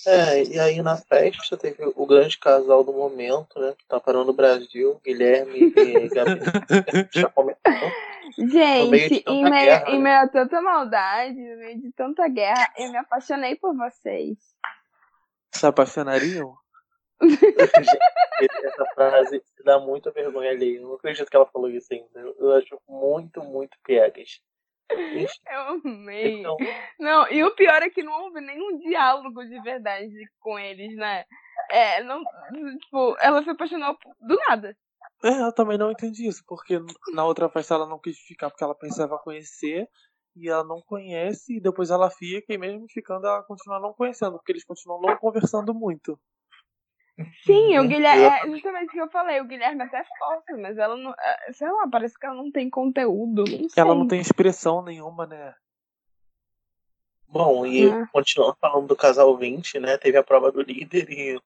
É, e aí na festa teve o grande casal do momento, né? Que tá parando o Brasil, Guilherme e Gabi. No meio Gente, tanta em meio, guerra, em né? meio a tanta maldade, no meio de tanta guerra, eu me apaixonei por vocês. Se apaixonariam? Essa frase dá muita vergonha ali. Eu não acredito que ela falou isso ainda. Eu- acho muito, muito piegas. Eu amei. então, Não, e o pior é que não houve nenhum diálogo de verdade com eles, né? É, não, tipo, ela se apaixonou do nada. É, eu também não entendi isso, porque na outra festa ela não quis ficar porque ela pensava conhecer e ela não conhece e depois ela fica e mesmo ficando ela continua não conhecendo, porque eles continuam não conversando muito. Sim, o Uhum. Guilherme, é justamente o que eu falei, o Guilherme até força, mas ela não, é, sei lá, parece que ela não tem conteúdo, não sei. Ela não tem expressão nenhuma, né? bom, e É. continuando falando do casal 20, né? Teve a prova do líder e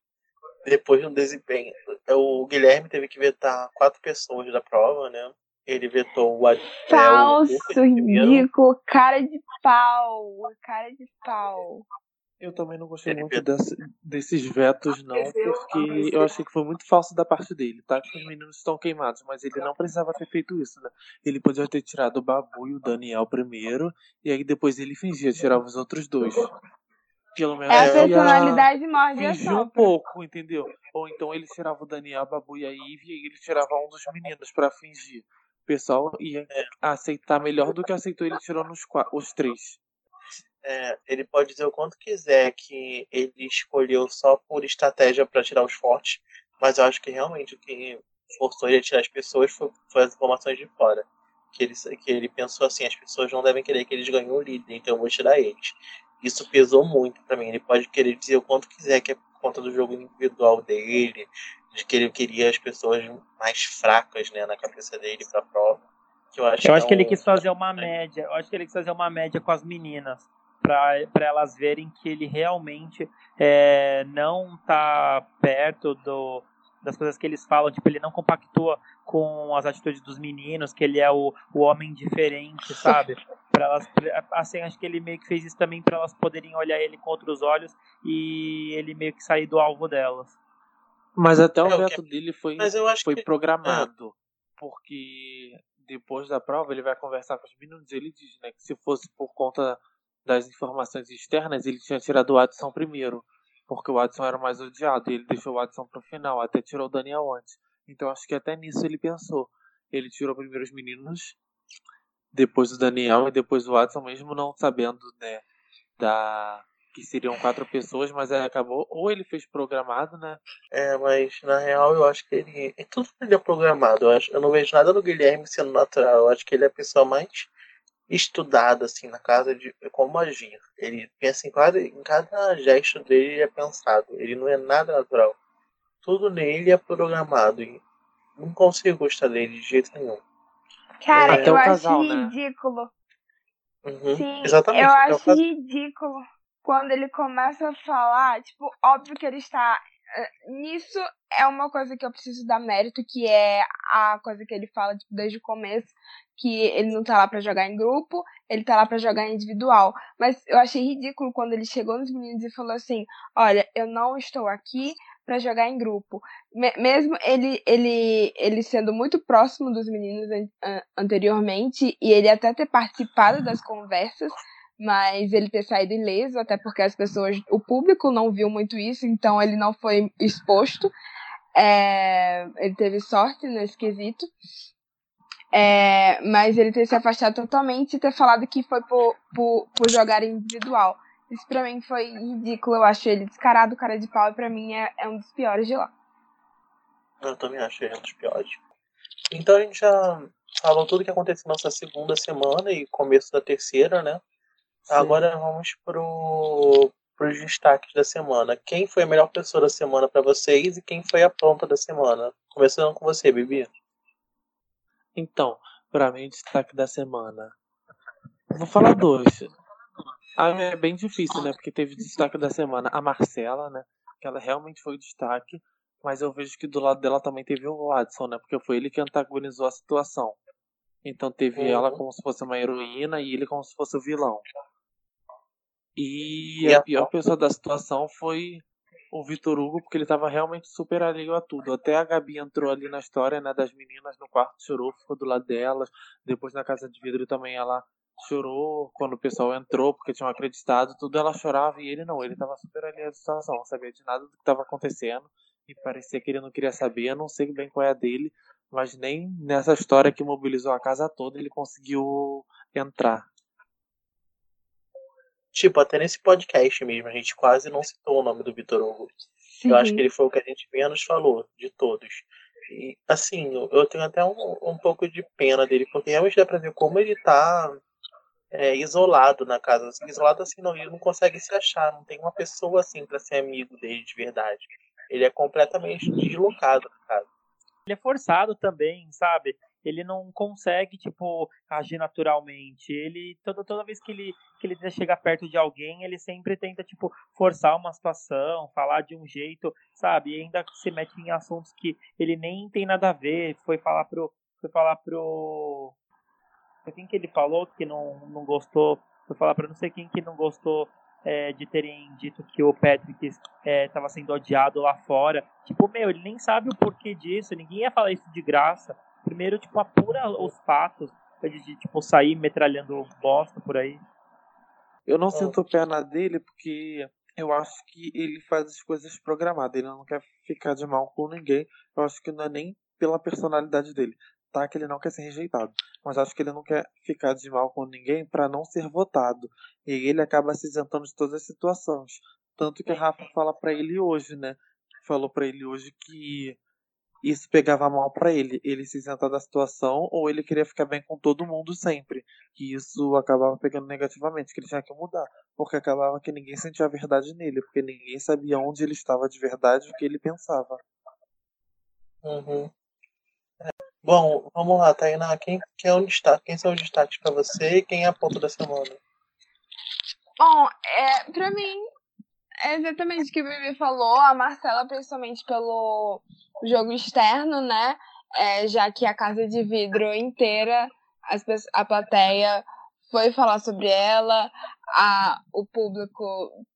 depois de um desempenho. O Guilherme teve que vetar quatro pessoas da prova, né? Ele vetou o, Ad- é, o Falso, Lucas primeiro. ridículo, cara de pau, cara de pau. Eu também não gostei Ele muito desse- desses vetos, não, porque eu achei que foi muito falso da parte dele, tá? Que os meninos estão queimados, mas ele não precisava ter feito isso, né? Ele podia ter tirado o Babu e o Daniel primeiro, e aí depois ele fingia, tirava os outros dois. Pelo menos É a ia personalidade morde a fingir um pouco, entendeu? Ou então ele tirava o Daniel, a Babu e a Ivy, e ele tirava um dos meninos pra fingir. O pessoal ia aceitar melhor do que aceitou ele tirando os, os três. É, ele pode dizer o quanto quiser que ele escolheu só por estratégia para tirar os fortes, mas eu acho que realmente o que forçou ele a tirar as pessoas foi, foi as informações de fora. Que ele, que ele pensou assim: as pessoas não devem querer que eles ganhem o líder, então eu vou tirar eles. Isso pesou muito para mim. Ele pode querer dizer o quanto quiser que é por conta do jogo individual dele, de que ele queria as pessoas mais fracas né, na cabeça dele para prova. Que eu acho, Eu acho é que ele quis fazer uma média. Eu acho que ele quis fazer uma média com as meninas. Pra, pra elas verem que ele realmente é, não tá perto do, das coisas que eles falam. Tipo, ele não compactua com as atitudes dos meninos, que ele é o, o homem diferente, sabe? Pra elas, assim, acho que ele meio que fez isso também para elas poderem olhar ele com outros olhos e ele meio que sair do alvo delas. Mas até o É, o que- veto dele foi, Mas eu acho foi que. programado. Porque depois da prova ele vai conversar com os meninos e ele diz, né, que se fosse por conta das informações externas, ele tinha tirado o Adson primeiro. Porque o Adson era o mais odiado e ele deixou o Adson pro final, até tirou o Daniel antes. Então acho que até nisso ele pensou. Ele tirou primeiro os meninos, depois o Daniel e depois o Adson, mesmo não sabendo, né, da que seriam quatro pessoas, mas aí acabou, ou ele fez programado, né? É, mas na real eu acho que ele. é Tudo ele é programado. Eu, acho, eu não vejo nada no Guilherme sendo natural. Eu acho que ele é a pessoa mais estudada, assim, na casa de como agir. Ele pensa em cada, em cada gesto dele, ele é pensado. Ele não é nada natural. Tudo nele é programado. E não consigo gostar dele de jeito nenhum. Cara, Até eu o acho casal, né? ridículo. Uhum, Sim, Exatamente. eu acho ridículo quando ele começa a falar, tipo, óbvio que ele está. Nisso é uma coisa que eu preciso dar mérito, que é a coisa que ele fala tipo, desde o começo, que ele não tá lá pra jogar em grupo, ele tá lá pra jogar individual. Mas eu achei ridículo quando ele chegou nos meninos e falou assim: Olha, eu não estou aqui pra jogar em grupo. Me- mesmo ele, ele, ele sendo muito próximo dos meninos an- an- anteriormente, e ele até ter participado das conversas, mas ele ter saído ileso, até porque as pessoas, o público não viu muito isso, então ele não foi exposto. É, ele teve sorte nesse quesito. É, mas ele ter se afastado totalmente e ter falado que foi por, por, por jogar individual. Isso pra mim foi ridículo. Eu acho ele descarado, cara de pau, e pra mim é, é um dos piores de lá. Eu também acho ele um dos piores. Então a gente já falou tudo que aconteceu nessa segunda semana e começo da terceira, né? Sim. Agora vamos pro, pros destaques da semana. Quem foi a melhor pessoa da semana pra vocês e quem foi a pronta da semana? Começando com você, Bibi. Então, pra mim, destaque da semana. Vou falar dois. A minha é bem difícil, né? Porque teve destaque da semana a Marcela, né? Que ela realmente foi o destaque. Mas eu vejo que do lado dela também teve o Adson, né? Porque foi ele que antagonizou a situação. Então teve Uhum. ela como se fosse uma heroína e ele como se fosse o vilão. E, a pior pessoa da situação foi o Vitor Hugo, porque ele tava realmente super alheio a tudo. Até a Gabi entrou ali na história, né, das meninas no quarto, chorou, ficou do lado delas. Depois na casa de vidro também ela chorou quando o pessoal entrou, porque tinham acreditado, tudo ela chorava e ele não, ele tava super alheio à situação, não sabia de nada do que estava acontecendo e parecia que ele não queria saber, eu não sei bem qual é a dele, mas nem nessa história que mobilizou a casa toda ele conseguiu entrar. Tipo, até nesse podcast mesmo, a gente quase não citou o nome do Vitor Hugo. Eu acho que ele foi o que a gente menos falou de todos. E, assim, eu, tenho até um, um pouco de pena dele, porque realmente dá pra ver como ele tá é, isolado na casa. Assim, isolado assim, não, ele não consegue se achar, não tem uma pessoa assim pra ser amigo dele de verdade. Ele é completamente deslocado na casa. Ele é forçado também, sabe? Ele não consegue, tipo, agir naturalmente. Ele, toda, toda vez que ele, que ele chegar perto de alguém, ele sempre tenta, tipo, forçar uma situação, falar de um jeito, sabe? E ainda se mete em assuntos que ele nem tem nada a ver. Foi falar pro. Foi falar pro. Quem que ele falou que não, não gostou? Foi falar pra não sei quem que não gostou é, de terem dito que o Patrick estava sendo odiado lá fora. Tipo, meu, ele nem sabe o porquê disso, ninguém ia falar isso de graça. Primeiro, tipo, apura os fatos antes de, tipo, sair metralhando bosta por aí. Eu não Ah. sinto pena dele porque eu acho que ele faz as coisas programadas. Ele não quer ficar de mal com ninguém. Eu acho que não é nem pela personalidade dele. Tá que ele não quer ser rejeitado. Mas acho que ele não quer ficar de mal com ninguém para não ser votado. E ele acaba se isentando de todas as situações. Tanto que a Rafa fala pra ele hoje, né? Falou pra ele hoje que isso pegava mal pra ele. Ele se isentar da situação ou ele queria ficar bem com todo mundo sempre. Que isso acabava pegando negativamente, que ele tinha que mudar. Porque acabava que ninguém sentia a verdade nele, porque ninguém sabia onde ele estava de verdade e o que ele pensava. Uhum. É. Bom, vamos lá, Tainá. Quem, quem, é um destaque, quem são os destaques pra você e quem é a ponta da semana? Bom, é, pra mim, é exatamente o que o Bibi falou. A Marcela, principalmente pelo jogo externo, né? É, já que a casa de vidro inteira, as, a plateia foi falar sobre ela, a, o público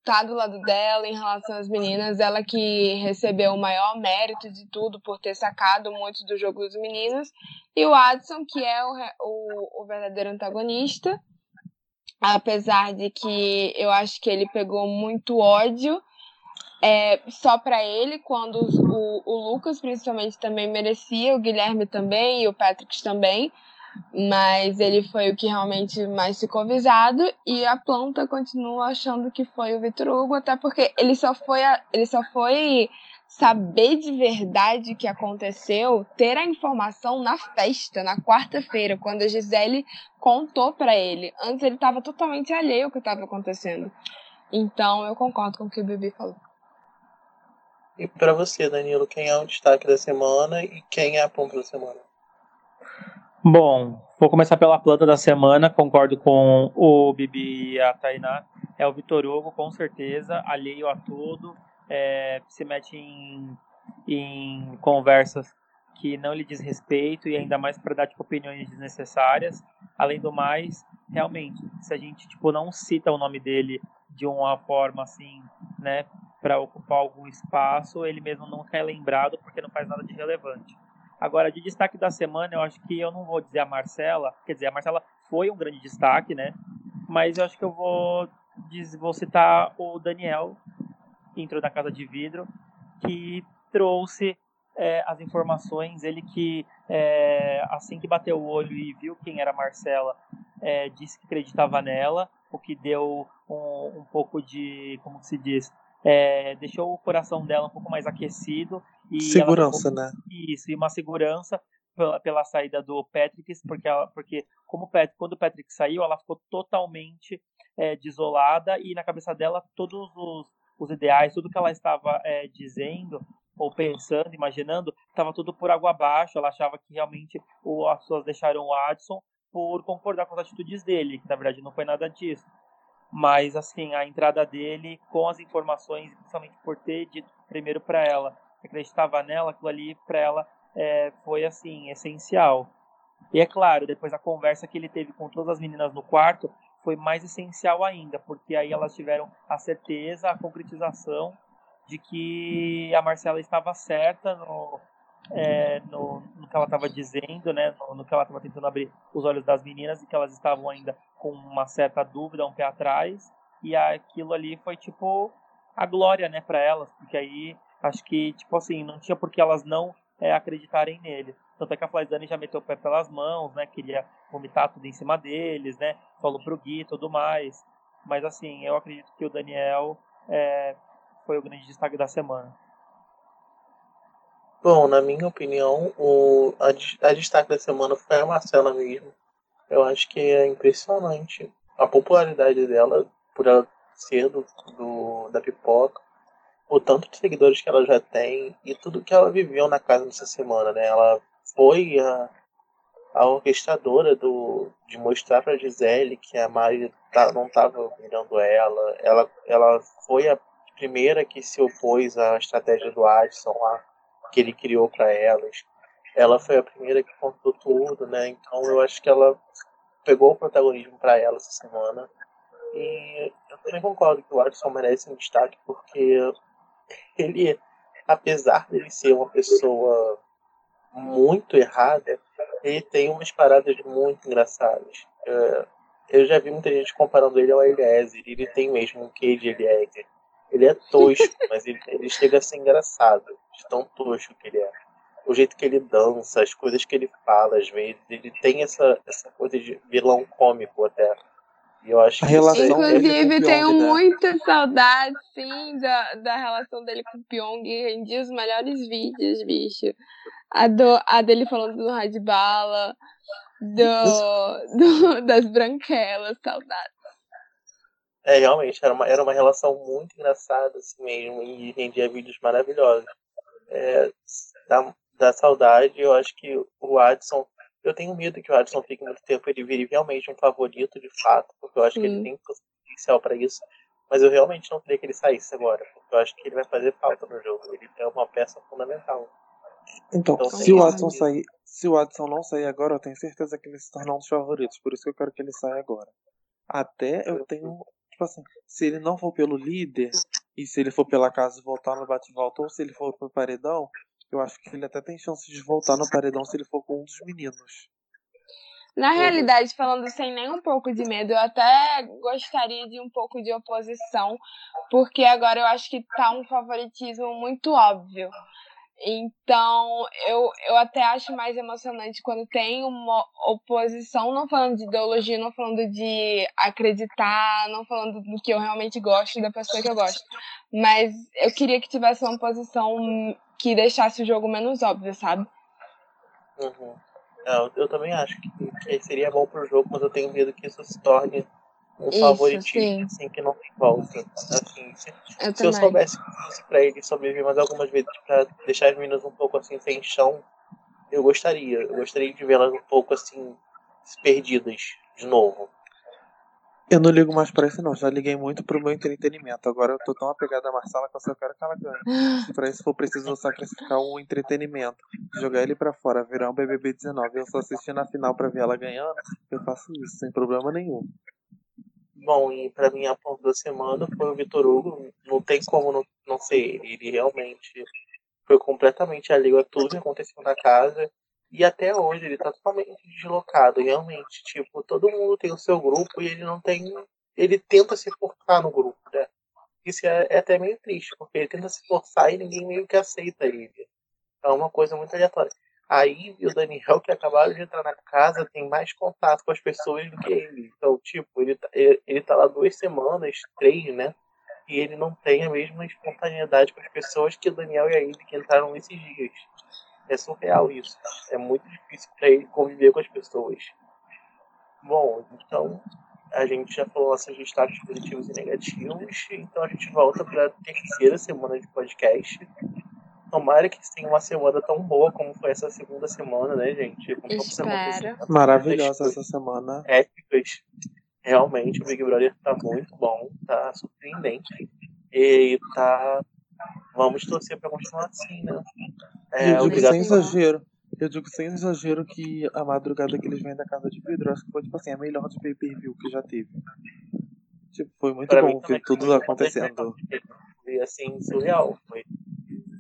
tá do lado dela em relação às meninas, ela que recebeu o maior mérito de tudo por ter sacado muito do jogo dos meninos, e o Adson, que é o, o, o verdadeiro antagonista, apesar de que eu acho que ele pegou muito ódio é, só pra ele, quando o, o Lucas principalmente também merecia, o Guilherme também e o Patrick também, mas ele foi o que realmente mais ficou visado e a planta continua achando que foi o Vitor Hugo, até porque ele só foi ele só foi saber de verdade o que aconteceu, ter a informação na festa, na quarta-feira, quando a Gisele contou pra ele. Antes ele tava totalmente alheio ao que estava acontecendo. Então eu concordo com o que o Bibi falou. E pra você, Danilo, quem é o destaque da semana e quem é a ponta da semana? Bom, vou começar pela planta da semana, concordo com o Bibi e a Tainá. É o Vitor Hugo, com certeza, alheio a tudo, é, se mete em, em conversas que não lhe diz respeito e ainda mais para dar tipo, opiniões desnecessárias. Além do mais, realmente, se a gente tipo, não cita o nome dele de uma forma assim, né, para ocupar algum espaço, ele mesmo não é lembrado porque não faz nada de relevante. Agora, de destaque da semana, eu acho que eu não vou dizer a Marcela, quer dizer, a Marcela foi um grande destaque, né? Mas eu acho que eu vou, vou citar o Daniel, intro da Casa de Vidro, que trouxe é, as informações, ele que é, assim que bateu o olho e viu quem era Marcela, é, disse que acreditava nela, o que deu um, um pouco de, como se diz, é, deixou o coração dela um pouco mais aquecido. E Segurança, ficou, né? Isso, e uma segurança pela, pela saída do Patrick, porque, ela, porque como Patrick, quando o Patrick saiu, ela ficou totalmente é, desolada e na cabeça dela todos os, os ideais, tudo que ela estava é, dizendo ou pensando, imaginando, estava tudo por água abaixo. Ela achava que realmente o, as pessoas deixaram o Adson por concordar com as atitudes dele, que na verdade não foi nada disso. Mas assim, a entrada dele com as informações, principalmente por ter dito primeiro para ela, acreditava nela, aquilo ali para ela é, foi assim essencial. E é claro, depois a conversa que ele teve com todas as meninas no quarto foi mais essencial ainda, porque aí elas tiveram a certeza, a concretização de que a Marcela estava certa no, é, no, no, que ela estava dizendo, né, no, no, que ela estava tentando abrir os olhos das meninas e que elas estavam ainda com uma certa dúvida, um pé atrás, e aquilo ali foi tipo a glória, né, para elas, porque aí acho que tipo assim não tinha por que elas não é, acreditarem nele. Tanto é que a Flaizane já meteu o pé pelas mãos, né, queria vomitar tudo em cima deles, né, falou pro Gui e tudo mais. Mas assim, eu acredito que o Daniel é, foi o grande destaque da semana? Bom, na minha opinião, o, a, a destaque da semana foi a Marcela mesmo. Eu acho que é impressionante a popularidade dela, por ela ser do, do, da pipoca, o tanto de seguidores que ela já tem e tudo que ela viveu na casa nessa semana, né? Ela foi a, a orquestradora do, de mostrar para Gisele que a Mari tá, não estava mirando ela. Ela, ela foi a primeira que se opôs à estratégia do Adson lá, que ele criou para elas. Ela foi a primeira que contou tudo, né? Então eu acho que ela pegou o protagonismo para ela essa semana. E eu também concordo que o Adson merece um destaque porque ele, apesar dele ser uma pessoa muito errada, ele tem umas paradas muito engraçadas. É, eu já vi muita gente comparando ele ao Eliezer, ele tem mesmo um quê de Eliezer. Ele é tosco, mas ele, ele chega a ser engraçado, de tão tosco que ele é. O jeito que ele dança, as coisas que ele fala, às vezes, ele tem essa, essa coisa de vilão cômico até. Eu acho Inclusive, tenho Pyong, né? muita saudade, sim, da, da relação dele com o Pyong. Rendi os melhores vídeos, bicho. A, do, a dele falando do Radbala, do, do, das branquelas, saudade. É, realmente, era uma, era uma relação muito engraçada, assim mesmo, e rendia vídeos maravilhosos. É, da, da saudade, eu acho que o Adson. Eu tenho medo que o Adson fique muito tempo, ele vire realmente um favorito de fato, porque eu acho que ele tem potencial para isso. Mas eu realmente não queria que ele saísse agora, porque eu acho que ele vai fazer falta no jogo. Ele é uma peça fundamental. Então, Então, se o. Adson sair, se o Adson não sair agora, eu tenho certeza que ele se tornar um dos favoritos. Por isso que eu quero que ele saia agora. Até eu tenho, tipo assim, se ele não for pelo líder e se ele for pela casa e voltar no bate-volta ou se ele for pro paredão, eu acho que ele até tem chance de voltar no paredão se ele for com um dos meninos. Na realidade, falando sem nem um pouco de medo, eu até gostaria de um pouco de oposição, porque agora eu acho que tá um favoritismo muito óbvio. Então, eu, eu até acho mais emocionante quando tem uma oposição, não falando de ideologia, não falando de acreditar, não falando do que eu realmente gosto, da pessoa que eu gosto. Mas eu queria que tivesse uma posição que deixasse o jogo menos óbvio, sabe? Uhum. É, eu, eu também acho que, que seria bom pro jogo, mas eu tenho medo que isso se torne um Isso, favoritismo, sim. assim, que não tem volta. Assim, se, Eu se eu soubesse que fosse pra ele sobreviver mais algumas vezes pra deixar as meninas um pouco assim sem chão, eu gostaria. Eu gostaria de vê-las um pouco assim perdidas de novo. Eu não ligo mais pra isso não, já liguei muito pro meu entretenimento. Agora eu tô tão apegado à Marcela que eu só quero que ela ganhe. Se pra isso for preciso sacrificar o entretenimento, jogar ele pra fora, virar um BBB 19 e eu só assistir na final pra ver ela ganhando, eu faço isso sem problema nenhum. Bom, e pra mim a ponta da semana foi o Vitor Hugo. Não tem como não, não ser ele. Ele realmente foi completamente alheio a tudo que aconteceu na casa. E até hoje ele tá totalmente deslocado. Realmente, tipo, todo mundo tem o seu grupo e ele não tem. Ele tenta se forçar no grupo, né? Isso é, é até meio triste, porque ele tenta se forçar e ninguém meio que aceita ele. É uma coisa muito aleatória. A Ivy e o Daniel, que acabaram de entrar na casa, tem mais contato com as pessoas do que ele. Então, tipo, ele, tá- ele, ele tá lá duas semanas, três, né? E ele não tem a mesma espontaneidade com as pessoas que o Daniel e a Ivy que entraram nesses dias. É surreal isso. É muito difícil pra ele conviver com as pessoas. Bom, então a gente já falou nossos destaques positivos e negativos, então a gente volta para a terceira semana de podcast. Tomara que tenha uma semana tão boa como foi essa segunda semana, né, gente? Com tantas semanas Espero. Maravilhosa essa semana. épicas. Realmente, o Big Brother tá muito bom, tá surpreendente. E tá. Vamos torcer pra continuar assim, né? É, eu digo obrigado. sem exagero. Eu digo sem exagero que a madrugada que eles vêm da casa de vidro, acho que foi tipo assim, a melhor de pay per view que já teve. Tipo, foi muito Pra mim bom ver tudo foi acontecendo. Foi assim, surreal. Foi.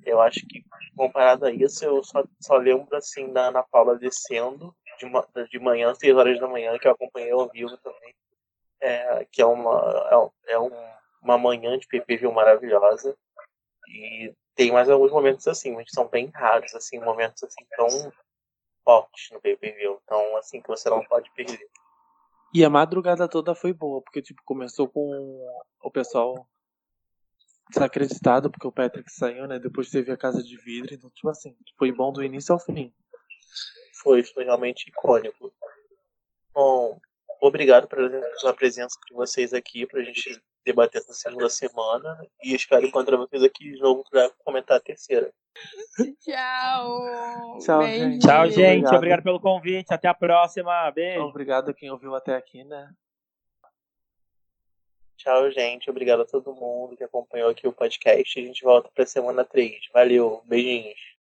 Eu acho que comparado a isso, eu só, só lembro assim da Ana Paula descendo de, ma- de manhã, 6 horas da manhã, que eu acompanhei ao vivo também. É, que é uma, é, é um- uma manhã de PPV maravilhosa. E tem mais alguns momentos assim, mas são bem raros, assim, momentos assim tão fortes no PPV. Então, assim, que você não pode perder. E a madrugada toda foi boa, porque tipo, começou com o pessoal desacreditado, porque o Patrick saiu, né? Depois teve a casa de vidro, então, tipo assim, foi bom do início ao fim. foi, foi realmente icônico. Bom, obrigado pela, pela presença de vocês aqui pra gente debater essa segunda semana e espero encontrar vocês aqui de novo pra comentar a terceira. Tchau. Tchau, Beijo. gente. Tchau, gente. Obrigado. Obrigado pelo convite. Até a próxima. Beijo. Obrigado a quem ouviu até aqui, né? Tchau, gente. Obrigado a todo mundo que acompanhou aqui o podcast. A gente volta pra semana 3. Valeu. Beijinhos.